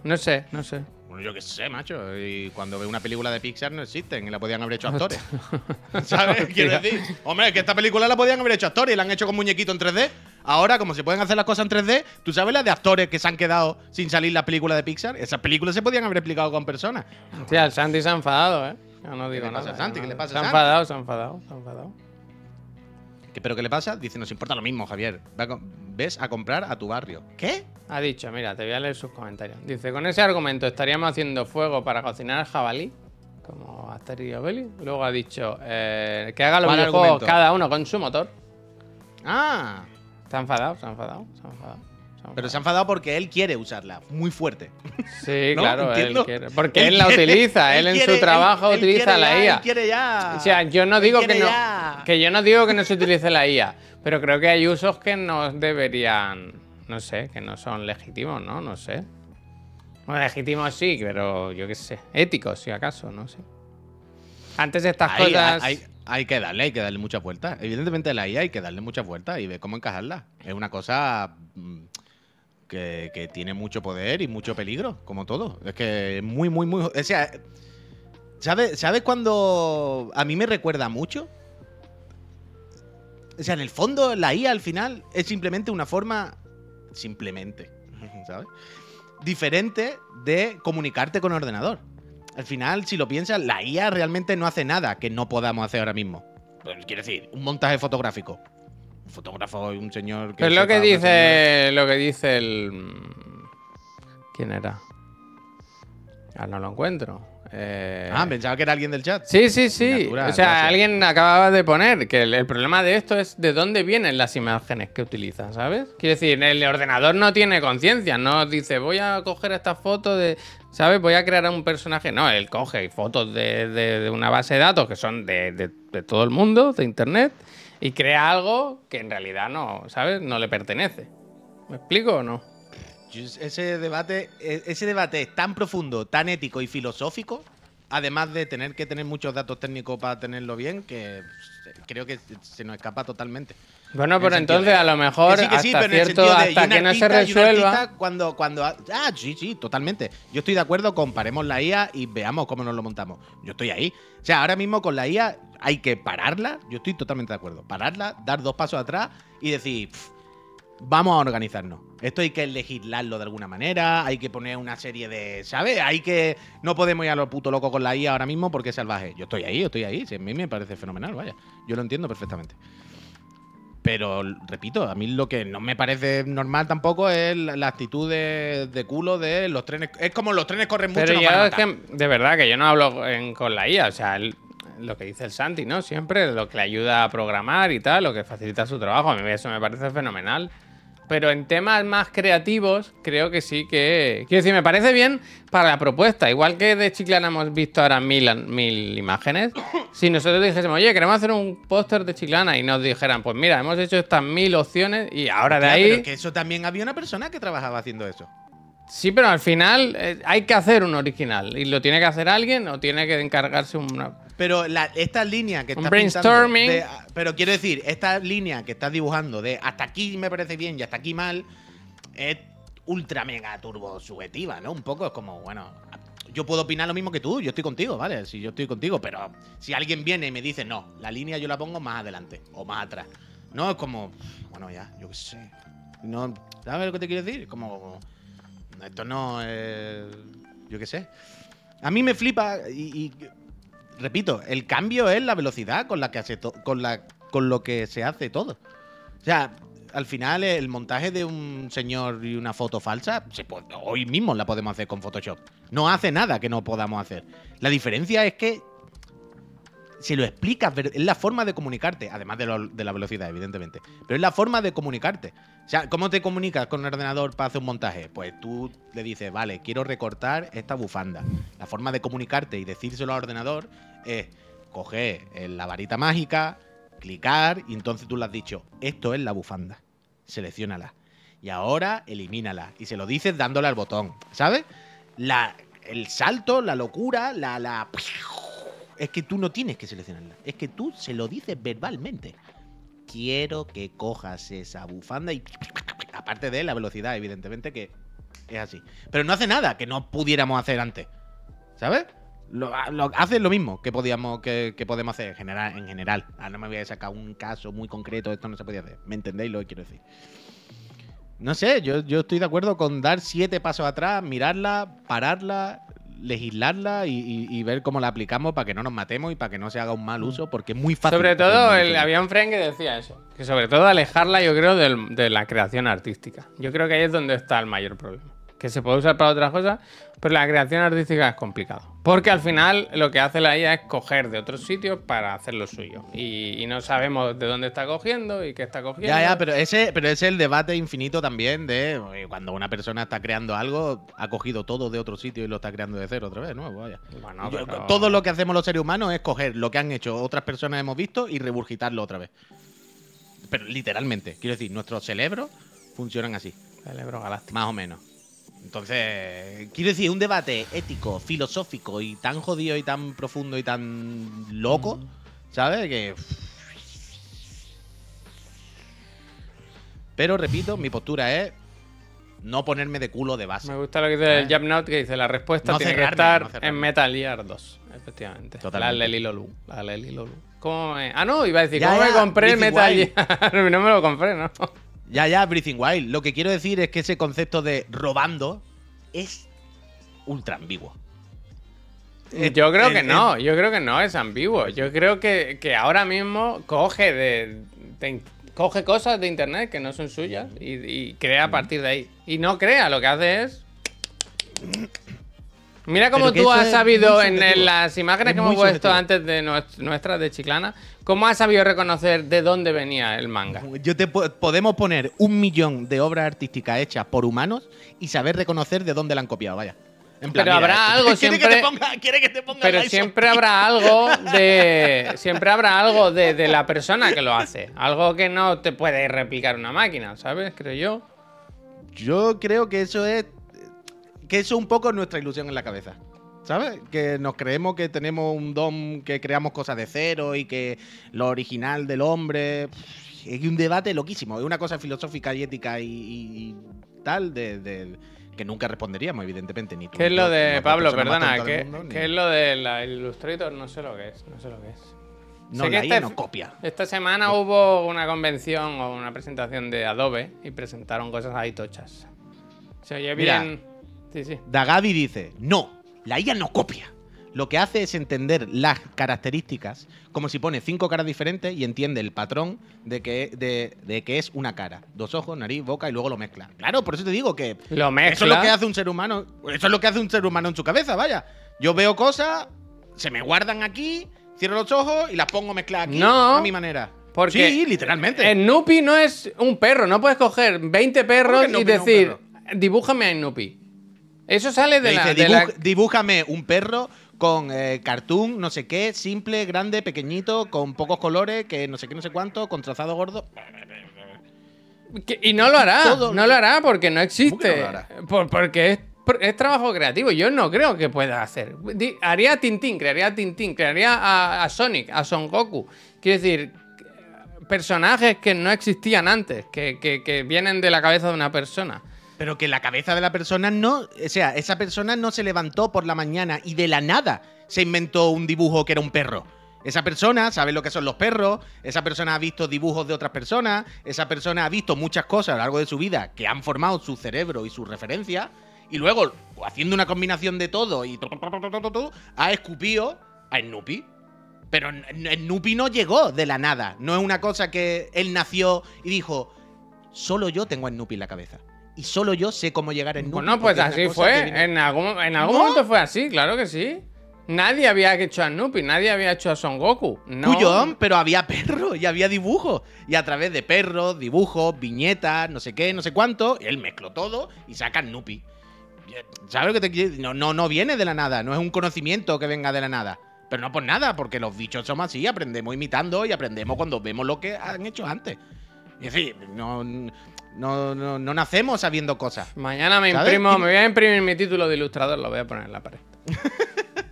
No sé, no sé. Bueno, yo qué sé, macho. Y cuando veo una película de Pixar no existen y la podían haber hecho actores. (laughs) ¿Sabes? Quiero decir, hombre, es que esta película la podían haber hecho actores y la han hecho con muñequito en 3D. Ahora, como se pueden hacer las cosas en 3D, ¿tú sabes las de actores que se han quedado sin salir las películas de Pixar? Esas películas se podían haber explicado con personas. Sí, al Santi se ha enfadado, ¿eh? Yo no digo le pasa nada. a Santi? ¿Qué le pasa a Se ha enfadado, se ha enfadado, se ha enfadado. ¿Qué, ¿Pero qué le pasa? Dice, nos importa lo mismo, Javier. A Ves a comprar a tu barrio. ¿Qué? Ha dicho, mira, te voy a leer sus comentarios. Dice, con ese argumento estaríamos haciendo fuego para cocinar al jabalí, como Asterix y Obelix. Luego ha dicho, eh, que haga los ¿Cuál videojuegos argumento? cada uno con su motor. Ah, Se ha enfadado, se ha enfadado, se ha enfadado. Pero se ha enfadado. porque él quiere usarla muy fuerte. Sí, (laughs) ¿no? claro, Entiendo. él quiere. Porque él, Él la quiere- utiliza, él, en quiere- su trabajo él- utiliza la ya, IA. Él quiere ya. O sea, yo no digo que no, ya. que yo no digo que no se utilice la IA, pero creo que hay usos que no deberían, no sé, que no son legítimos, ¿no? No sé. Bueno, legítimos sí, pero yo qué sé, éticos si acaso, no sé. Antes estas Hay, cosas hay- hay que darle, hay que darle muchas vueltas. Evidentemente la IA hay que darle muchas vueltas y ver cómo encajarla. Es una cosa mm, que, tiene mucho poder y mucho peligro, como todo. Es que muy, muy, muy. O sea, ¿sabes, ¿sabes cuando a mí me recuerda mucho? O sea, en el fondo, la IA al final es simplemente una forma. Simplemente, (laughs) ¿sabes? Diferente de comunicarte con ordenador. Al final, si lo piensas, la IA realmente no hace nada que no podamos hacer ahora mismo. Quiero decir, un montaje fotográfico. Un fotógrafo y un señor que. Es lo que dice lo que dice el ¿Quién era? Ah, no lo encuentro. Eh, Ah, pensaba que era alguien del chat. Sí, sí, sí. O sea, gracias. alguien acababa de poner que el, el problema de esto es de dónde vienen las imágenes que utiliza, ¿sabes? Quiere decir, el ordenador no tiene conciencia, no dice, voy a coger esta foto de, ¿sabes? Voy a crear a un personaje. No, él coge fotos de, de- de una base de datos que son de, de- de todo el mundo, de internet, y crea algo que en realidad no, ¿sabes? No le pertenece. ¿Me explico o no? Ese debate, e- ese debate es tan profundo, tan ético y filosófico además de tener que tener muchos datos técnicos para tenerlo bien, que creo que se nos escapa totalmente. Bueno, En pero entonces de- a lo mejor Que sí, que sí, hasta cierto, de, hasta que no se resuelva. cuando, cuando. Ah, sí, sí, totalmente. Yo estoy de acuerdo, comparemos la IA y veamos cómo nos lo montamos. Yo estoy ahí. O sea, ahora mismo con la IA hay que pararla. Yo estoy totalmente de acuerdo. Pararla, dar dos pasos atrás y decir. "Pff, Vamos a organizarnos. Esto hay que legislarlo de alguna manera, hay que poner una serie de. ¿Sabes? Hay que. No podemos ir a lo puto loco con la IA ahora mismo porque es salvaje. Yo estoy ahí, yo estoy ahí. A mí me parece fenomenal, vaya. Yo lo entiendo perfectamente. Pero, repito, a mí lo que no me parece normal tampoco es la, actitud de, de culo de los trenes. Es como los trenes corren mucho. Pero es que, de verdad, que yo no hablo en- con la IA. O sea, el- lo que dice el Santi, ¿no? Siempre lo que le ayuda a programar y tal, lo que facilita su trabajo. A mí eso me parece fenomenal. Pero en temas más creativos, creo que sí que. Quiero decir, me parece bien para la propuesta. Igual que de Chiclana hemos visto ahora mil, mil imágenes. (coughs) Si nosotros dijésemos, oye, queremos hacer un póster de Chiclana y nos dijeran, pues mira, hemos hecho estas mil opciones y ahora de ahí. pero que eso también había una persona que trabajaba haciendo eso. Sí, pero al final eh, hay que hacer un original. Y lo tiene que hacer alguien o tiene que encargarse una. Pero la, esta línea que Un estás brainstorming. de- pero quiero decir, esta línea que estás dibujando de hasta aquí me parece bien y hasta aquí mal es ultra mega turbo subjetiva, ¿no? Un poco es como, bueno, yo puedo opinar lo mismo que tú, yo estoy contigo, ¿vale? Si yo estoy contigo, pero si alguien viene y me dice, no, la línea yo la pongo más adelante o más atrás. No, es como, bueno, ya, yo qué sé. No, ¿Sabes lo que te quiero decir? Como, esto no es. Yo qué sé. A mí me flipa y, y- repito, el cambio es la velocidad con la que hace con la con lo que se hace todo. O sea, al final el montaje de un señor y una foto falsa, hoy mismo la podemos hacer con Photoshop. No hace nada que no podamos hacer. La diferencia es que si lo explicas, es la forma de comunicarte, además de la velocidad, evidentemente, pero es la forma de comunicarte. O sea, ¿cómo te comunicas con un ordenador para hacer un montaje? Pues tú le dices, vale, quiero recortar esta bufanda. La forma de comunicarte y decírselo al ordenador es coger eh, la varita mágica, clicar, y entonces tú le has dicho, esto es la bufanda. Selecciónala. Y ahora elimínala. Y se lo dices dándole al botón. ¿Sabes? La, el salto, la locura, la, la. Es que tú no tienes que seleccionarla. Es que tú se lo dices verbalmente. Quiero que cojas esa bufanda y. Aparte de la velocidad, evidentemente, que es así. Pero no hace nada que no pudiéramos hacer antes. ¿Sabes? Lo, lo- hace lo mismo que podíamos que, podemos hacer en general, en general. Ah, no me voy a sacar un caso muy concreto, esto no se podía hacer. ¿Me entendéis lo que quiero decir? No sé, yo estoy de acuerdo con dar siete pasos atrás, mirarla, pararla, legislarla y, y- y ver cómo la aplicamos para que no nos matemos y para que no se haga un mal uso, porque es muy fácil. Sobre todo, el, un friend que decía eso. Que sobre todo alejarla, yo creo, del- de la creación artística. Yo creo que ahí es donde está el mayor problema. Que se puede usar para otras cosas, pero la creación artística es complicado. Porque al final lo que hace la IA es coger de otros sitios para hacer lo suyo. Y, y no sabemos de dónde está cogiendo y qué está cogiendo. Ya, ya, pero ese, pero ese es el debate infinito también de oye, cuando una persona está creando algo, ha cogido todo de otro sitio y lo está creando de cero otra vez, ¿no? Vaya. Bueno, Yo- Todo lo que hacemos los seres humanos es coger lo que han hecho otras personas hemos visto y regurgitarlo otra vez. Pero literalmente, quiero decir, nuestros cerebros funcionan así, Cerebro galáctico. más o menos. Entonces, quiero decir, un debate ético, filosófico y tan jodido y tan profundo y tan loco, ¿sabes? Que. Pero repito, mi postura es no ponerme de culo de base. Me gusta lo que dice el Eh. Jamnout, que dice la respuesta No tiene que estar no en Metal Gear 2. Efectivamente. Totalmente. La Leli Lolu. La Leli Lolu. ¿Cómo me- Ah, no, iba a decir, Ya, ¿cómo me compré el Metal. Gear? (laughs) no me lo compré, ¿no? Ya, ya, Breathing Wild. Lo que quiero decir es que ese concepto de robando es ultra ambiguo. Eh, Yo creo que no, yo creo que no es ambiguo. Yo creo que, que ahora mismo coge de, de- coge cosas de internet que no son suyas y, y crea a partir de ahí. Y no crea, lo que hace es. Mira cómo tú has sabido en, las imágenes Es que hemos puesto subjetivo. antes de nues- nuestras de Chiclana, cómo has sabido reconocer de dónde venía el manga. Yo te po- podemos poner un millón de obras artísticas hechas por humanos y saber reconocer de dónde la han copiado, vaya. En plan, Pero mira, habrá algo (laughs) ¿Quiere siempre- Que te ponga, que te ponga Pero siempre habrá algo de. Siempre habrá algo de, de la persona que lo hace. Algo que no te puede replicar una máquina, ¿sabes? Creo yo. Yo creo que eso es. Que eso es un poco nuestra ilusión en la cabeza. ¿Sabes? Que nos creemos que tenemos un don, que creamos cosas de cero y que lo original del hombre. Es un debate loquísimo. Es una cosa filosófica y ética y, y tal de, de- que nunca responderíamos, evidentemente. Ni tú, ¿Qué es lo de Pablo? Perdona, ¿qué, mundo, ni- qué es lo de la Illustrator? No sé lo que es, no sé lo que es. No, sé que este- no copia. Esta semana hubo una convención o una presentación de Adobe y presentaron cosas ahí tochas. Se oye Mira. bien. Sí, dice, no, la IA no copia. Lo que hace es entender las características, como si pone cinco caras diferentes y entiende el patrón de que, de, de que es una cara. Dos ojos, nariz, boca y luego lo mezcla. Claro, por eso te digo que Lo mezcla. eso es lo que hace un ser humano. Eso es lo que hace un ser humano en su cabeza, vaya. Yo veo cosas, se me guardan aquí, cierro los ojos y las pongo mezcladas aquí No, a mi manera. porque sí, literalmente. El Nupi no es un perro. No puedes coger 20 perros ¿Cómo que y decir, dibújame a Nupi. Eso sale de la, dice, de la- "Dibuj- dibújame un perro con eh, cartoon, no sé qué, simple, grande, pequeñito, con pocos colores, que no sé qué, no sé cuánto, con trazado gordo. Que- y no lo hará, (laughs) Todo- no lo hará porque no ¿Cómo que existe. no lo hará? Por- porque es, es trabajo creativo. Yo no creo que pueda hacer. Haría a Tintín, crearía a Tintín, crearía a, a Sonic, a Son Goku. Quiero decir, personajes que no existían antes, que, que- que vienen de la cabeza de una persona. Pero que la cabeza de la persona no. O sea, esa persona no se levantó por la mañana y de la nada se inventó un dibujo que era un perro. Esa persona sabe lo que son los perros, esa persona ha visto dibujos de otras personas, esa persona ha visto muchas cosas a lo largo de su vida que han formado su cerebro y su referencia, y luego, haciendo una combinación de todo y ha escupido a Snoopy. Pero Snoopy no llegó de la nada. No es una cosa que él nació y dijo, solo yo tengo a Snoopy en la cabeza. Y solo yo sé cómo llegar a Snoopy. Bueno, pues porque es una así fue. viene- En algún, en algún ¿No? momento fue así, claro que sí. Nadie había hecho a Snoopy, nadie había hecho a Son Goku. No. Cuyón, pero había perros y había dibujos. Y a través de perros, dibujos, viñetas, no sé qué, no sé cuánto, él mezcló todo y saca Snoopy. ¿Sabes lo que te quiero? No, no, no viene de la nada, no es un conocimiento que venga de la nada. Pero no por nada, porque los bichos somos así, aprendemos imitando y aprendemos cuando vemos lo que han hecho antes. Es decir, no, no, no, no nacemos sabiendo cosas. Mañana me ¿Sabes? imprimo, me voy a imprimir mi título de ilustrador, lo voy a poner en la pared. (laughs)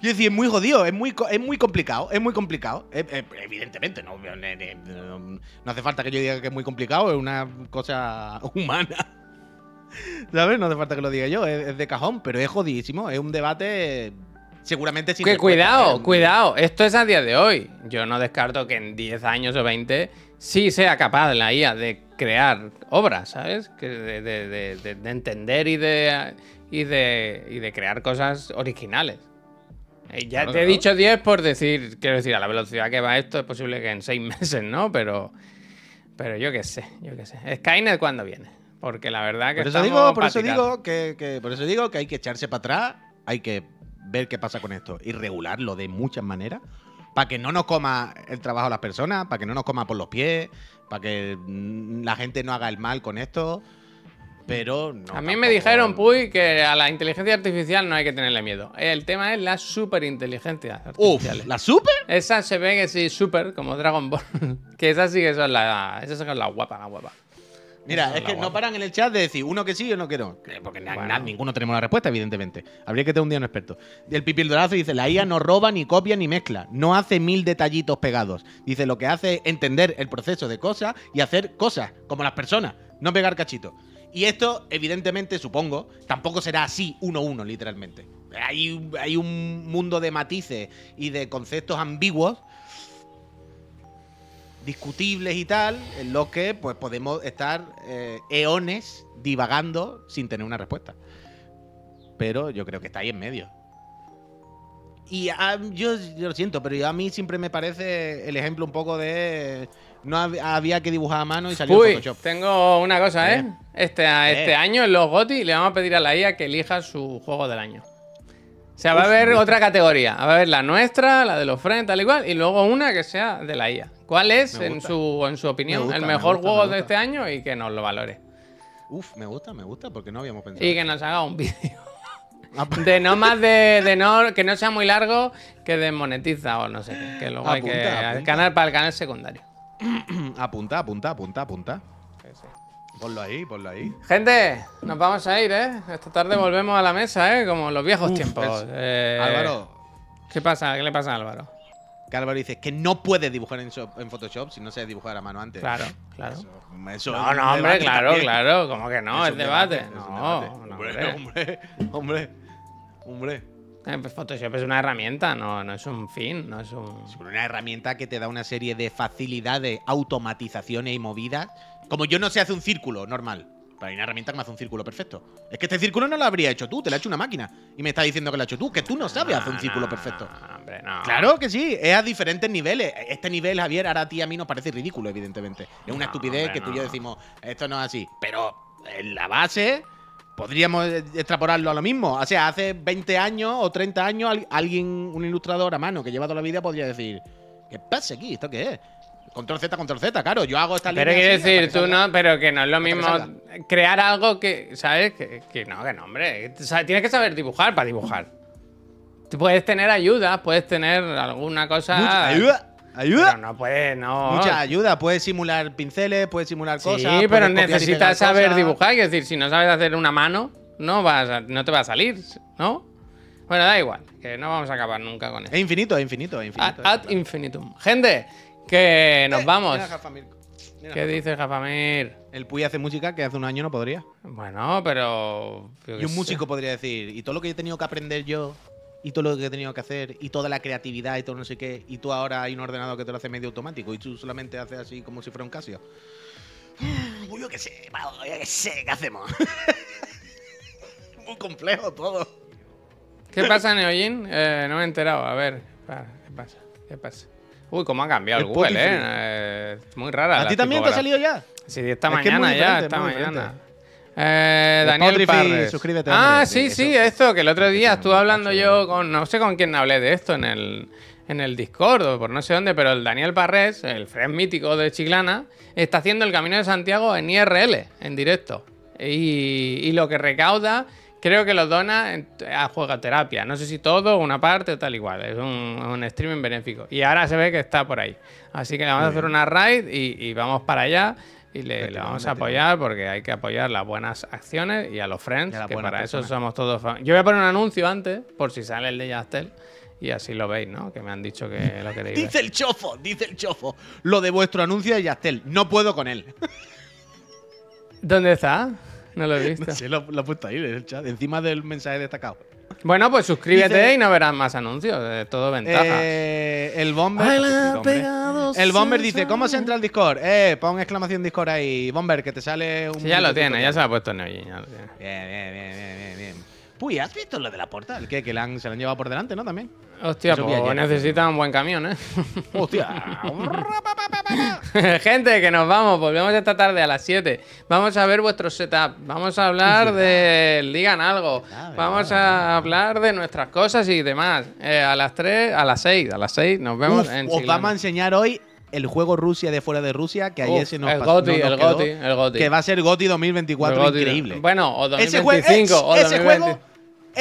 Yo decía, es muy jodido, es muy, es muy complicado, es muy complicado. Eh, eh, evidentemente, no, no, hace falta que yo diga que es muy complicado, es una cosa humana. (laughs) ¿Sabes? No hace falta que lo diga yo, es, de cajón, pero es jodidísimo, es un debate seguramente sin Que cuidado, ¿eh? cuidado, esto es a día de hoy. Yo no descarto que en 10 años o 20 sí sea capaz la IA de crear obras, ¿sabes? Que de, de- de- de- de entender y de, y, de, y de crear cosas originales. Eh, ya Claro, te he claro. dicho 10 por decir, quiero decir, a la velocidad que va esto es posible que en 6 (laughs) meses, ¿no? Pero, pero yo qué sé, yo qué sé. Skynet cuando viene. Porque la verdad que Por eso digo, por eso digo que, que- por eso digo que hay que echarse para atrás, hay que ver qué pasa con esto y regularlo de muchas maneras. Para que no nos coma el trabajo a las personas, para que no nos coma por los pies, para que mm, la gente no haga el mal con esto. Pero no. a mí me dijeron, Puy, que a la inteligencia artificial no hay que tenerle miedo. El tema es la superinteligencia Uf, artificial. ¿la super? Esa se ve que sí, super, como Dragon Ball. (laughs) que esas sí que son la, esas son la guapa, la guapa. Mira, es que no paran en el chat de decir uno que sí y uno que no. Porque na- Bueno. na- ninguno tenemos la respuesta, evidentemente. Habría que tener un día un experto. El pipildorazo dice: La IA no roba, ni copia, ni mezcla. No hace mil detallitos pegados. Dice: Lo que hace es entender el proceso de cosas y hacer cosas, como las personas, no pegar cachitos. Y esto, evidentemente, supongo, tampoco será así uno a uno, literalmente. Hay, hay un mundo de matices y de conceptos ambiguos discutibles y tal, en los que pues podemos estar eh, eones divagando sin tener una respuesta. Pero yo creo que está ahí en medio. Y a- yo, yo lo siento, pero a mí siempre me parece el ejemplo un poco de no hab- había que dibujar a mano y salió Uy, Photoshop. tengo una cosa, ¿eh? Eh. Este, este Eh. año en los GOTY le vamos a pedir a la IA que elija su juego del año. O sea, va a haber otra categoría. Va a haber la nuestra, la de los Friends, tal y cual, y luego una que sea de la IA. ¿Cuál es, en su, en su opinión, gusta, el me mejor gusta, juego me de este año y que nos lo valore? Uf, me gusta, me gusta, porque no habíamos pensado. Y que nos haga un (laughs) vídeo. Ah, pues, De no más de, de no, que no sea muy largo, que desmonetiza o no sé. Que luego hay que. Apunta. canal, para el canal secundario. (clears throat) apunta, apunta, apunta, apunta. Ponlo ahí, ponlo ahí. Gente, nos vamos a ir, ¿eh? Esta tarde volvemos a la mesa, ¿eh? Como en los viejos Uf, tiempos. Eh, Álvaro, ¿Qué pasa? ¿Qué le pasa a Álvaro? que Álvaro dice que no puede dibujar en, Shop- en Photoshop si no se dibujar a mano antes. Claro, claro. Eso, eso No, no, hombre, claro, también. claro. ¿Cómo que no? Es debate. es No, debate. no, hombre, hombre. hombre, hombre, hombre. Eh, pues Photoshop es una herramienta, no, no es un fin, no es un. Es una herramienta que te da una serie de facilidades, automatizaciones y movidas. Como yo no sé hacer un círculo normal. Pero hay una herramienta que me hace un círculo perfecto. Es que este círculo no lo habría hecho tú, te lo ha hecho una máquina. Y me está diciendo que lo ha hecho tú, que tú no sabes hacer un círculo no, perfecto. hombre, no. Claro que sí, es a diferentes niveles. Este nivel, Javier, ahora a ti a mí nos parece ridículo, evidentemente. Es una estupidez hombre, que tú y yo decimos, esto no es así. Pero en la base, podríamos eh, extrapolarlo a lo mismo. O sea, hace 20 años o 30 años, al- alguien, un ilustrador a mano que lleva toda la vida, podría decir, ¿qué pasa aquí? ¿Esto qué es? Control Z, control Z, claro. Yo hago esta Pero línea así hasta decir, tú salga. no, pero que no es lo mismo crear algo que, ¿sabes? Que, que no, que no, hombre. O sea, tienes que saber dibujar para dibujar. Tú puedes tener ayuda, puedes tener alguna cosa. Mucha ayuda, ayuda. Pero no puedes, no. Mucha ayuda. Puedes simular pinceles, puedes simular Sí, cosas. pero y pegar necesitas saber cosas. dibujar. Es decir, si no sabes hacer una mano, no, vas a- no te va a salir, ¿no? Bueno, da igual, que no vamos a acabar nunca con Es eso. infinito, es infinito, es Ad, infinito. ad infinitum. Gente, que nos Eh, vamos. mira, Jafamir. Mira, ¿Qué dice Jafamir? El Puy hace música que hace un año no podría. Bueno, pero. yo Y qué un sé. músico podría decir, y todo lo que he tenido que aprender yo, y todo lo que he tenido que hacer, y toda la creatividad y todo no sé qué, y tú ahora hay un ordenador que te lo hace medio automático, y tú solamente haces así como si fuera un Casio. (sighs) Pues yo qué sé, yo qué sé, ¿qué hacemos? (laughs) Muy complejo todo. ¿Qué pasa, Neojin? Eh, no me he enterado. A ver, ¿qué pasa? ¿Qué pasa? Uy, cómo ha cambiado el, El Google. ¿eh? Eh, Muy rara. ¿A ti también te ha salido ya? Sí, esta Es es mañana ya, esta mañana. Eh, Daniel Parres. suscríbete, Ah, sí, eso. sí, esto, que el otro día estuve hablando yo con, no sé con quién hablé de esto en el, en el Discord o por no sé dónde, pero el Daniel Parres, el friend mítico de Chiclana, está haciendo el Camino de Santiago en IRL, en directo. Y, y lo que recauda, creo que lo dona a juegoterapia. No sé si todo, una parte, tal igual. Es un, un streaming benéfico. Y ahora se ve que está por ahí. Así que le vamos a hacer una raid y, y vamos para allá. Y le, le vamos a apoyar porque hay que apoyar las buenas acciones y a los friends, a que para eso somos todos fam- Yo voy a poner un anuncio antes, por si sale el de Yastel, y así lo veis, ¿no? Que me han dicho que lo queréis (laughs) ver. Dice el chofo, dice el chofo. Lo de vuestro anuncio de Yastel. No puedo con él. ¿Dónde está? No lo he visto. (laughs) Sí, lo, lo he puesto ahí en el chat, encima del mensaje destacado. Bueno, pues suscríbete Dice- y no verás más anuncios. Todo ventaja. Eh, el Bomber. El Bomber dice: ¿Cómo se entra al Discord? Eh, pon exclamación Discord ahí. Bomber, que te sale un. Sí, ya lo tiene, ya se lo ha puesto Neojin, ya lo tiene. Bien, bien, bien, bien, bien, bien. Puy, ¿has visto lo de la portal? ¿Qué? Que la han- se la han llevado por delante, ¿no? También. Hostia, Eso pues ayer. necesita un buen camión, ¿eh? (laughs) Hostia. (laughs) Gente, que nos vamos, volvemos esta tarde a las 7. Vamos a ver vuestro setup, vamos a hablar de... Digan algo, vamos a hablar de nuestras cosas y demás. Eh, a las 3, a las 6, a las 6 nos vemos Uf, en os Chiclana. vamos a enseñar hoy el juego Rusia de fuera de Rusia, que ayer Uf, se nos el pasó. Goti, no nos el quedó, Goti, el Goti. Que va a ser Goti 2024, El Goti- increíble. Bueno, o ese juego, 2025 o ese 2020. juego,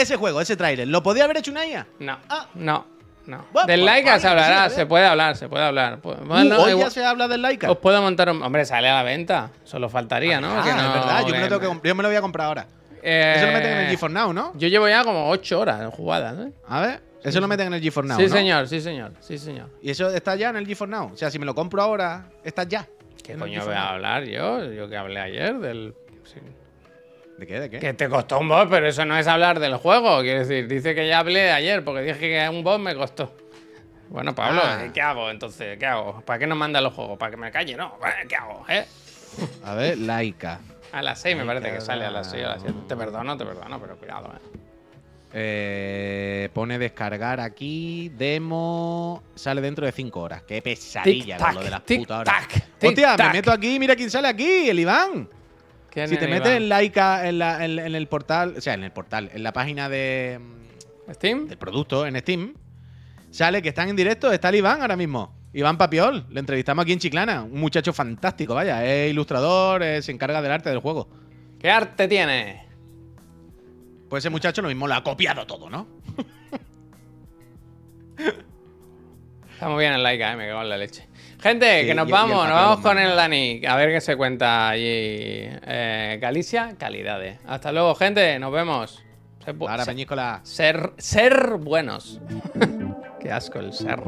ese juego, ese trailer, ¿lo podía haber hecho una IA? No, Ah. no, no. Bueno, Del pues, Laika se hablará, sí, se puede hablar, se puede hablar. Uh, Bueno, hoy igual- ya se habla del Laika. Os puedo montar un... Hombre, sale a la venta. Solo faltaría, ¿no? Ah, Que es verdad, yo me, lo que- tengo que comp- yo me lo voy a comprar ahora. Eh, Eso lo meten en el GeForce Now, ¿no? Yo llevo ya como 8 horas en jugadas, ¿eh? A ver, eso lo meten en el GeForce Now, sí, ¿no? señor, sí, señor, sí, señor. Y eso está ya en el GeForce Now. O sea, si me lo compro ahora, está ya. ¿Qué coño voy a hablar yo? Yo que hablé ayer del... sí. ¿De qué? ¿De qué? Que te costó un boss, pero eso no es hablar del juego. Quiero decir, dice que ya hablé ayer porque dije que un boss me costó. Bueno, Pablo, Ah. ¿qué hago entonces? ¿Qué hago? ¿Para qué nos manda los juegos? ¿Para que me calle? No, ¿qué hago? ¿Eh? A ver, Laika. A las 6 me parece que sale, a las cabrón. 6 o a las 7. Te perdono, te perdono, pero cuidado, ¿eh? Eh, pone descargar aquí, demo, sale dentro de 5 horas. Qué pesadilla lo de las putas horas. Hostia, me meto aquí, mira quién sale aquí, el Iván. ¿Quién Si te metes en Laika en, la- en- en el portal, o sea, en el portal, en la página de, ¿Steam? del producto, en Steam, sale que están en directo, está el Iván ahora mismo. Iván Papiol, le entrevistamos aquí en Chiclana, un muchacho fantástico, vaya, es ilustrador, eh, se encarga del arte del juego. ¿Qué arte tiene? Pues ese muchacho lo mismo lo ha copiado todo, ¿no? Está muy bien el like, eh, me cago en la leche. Gente, Sí, que nos y- y el vamos, nos vamos con el Dani. A ver qué se cuenta allí. Eh, Galicia, calidades. Hasta luego, gente. Nos vemos. Ahora, se- Peñíscola. ser, ser buenos. (laughs) qué asco el ser.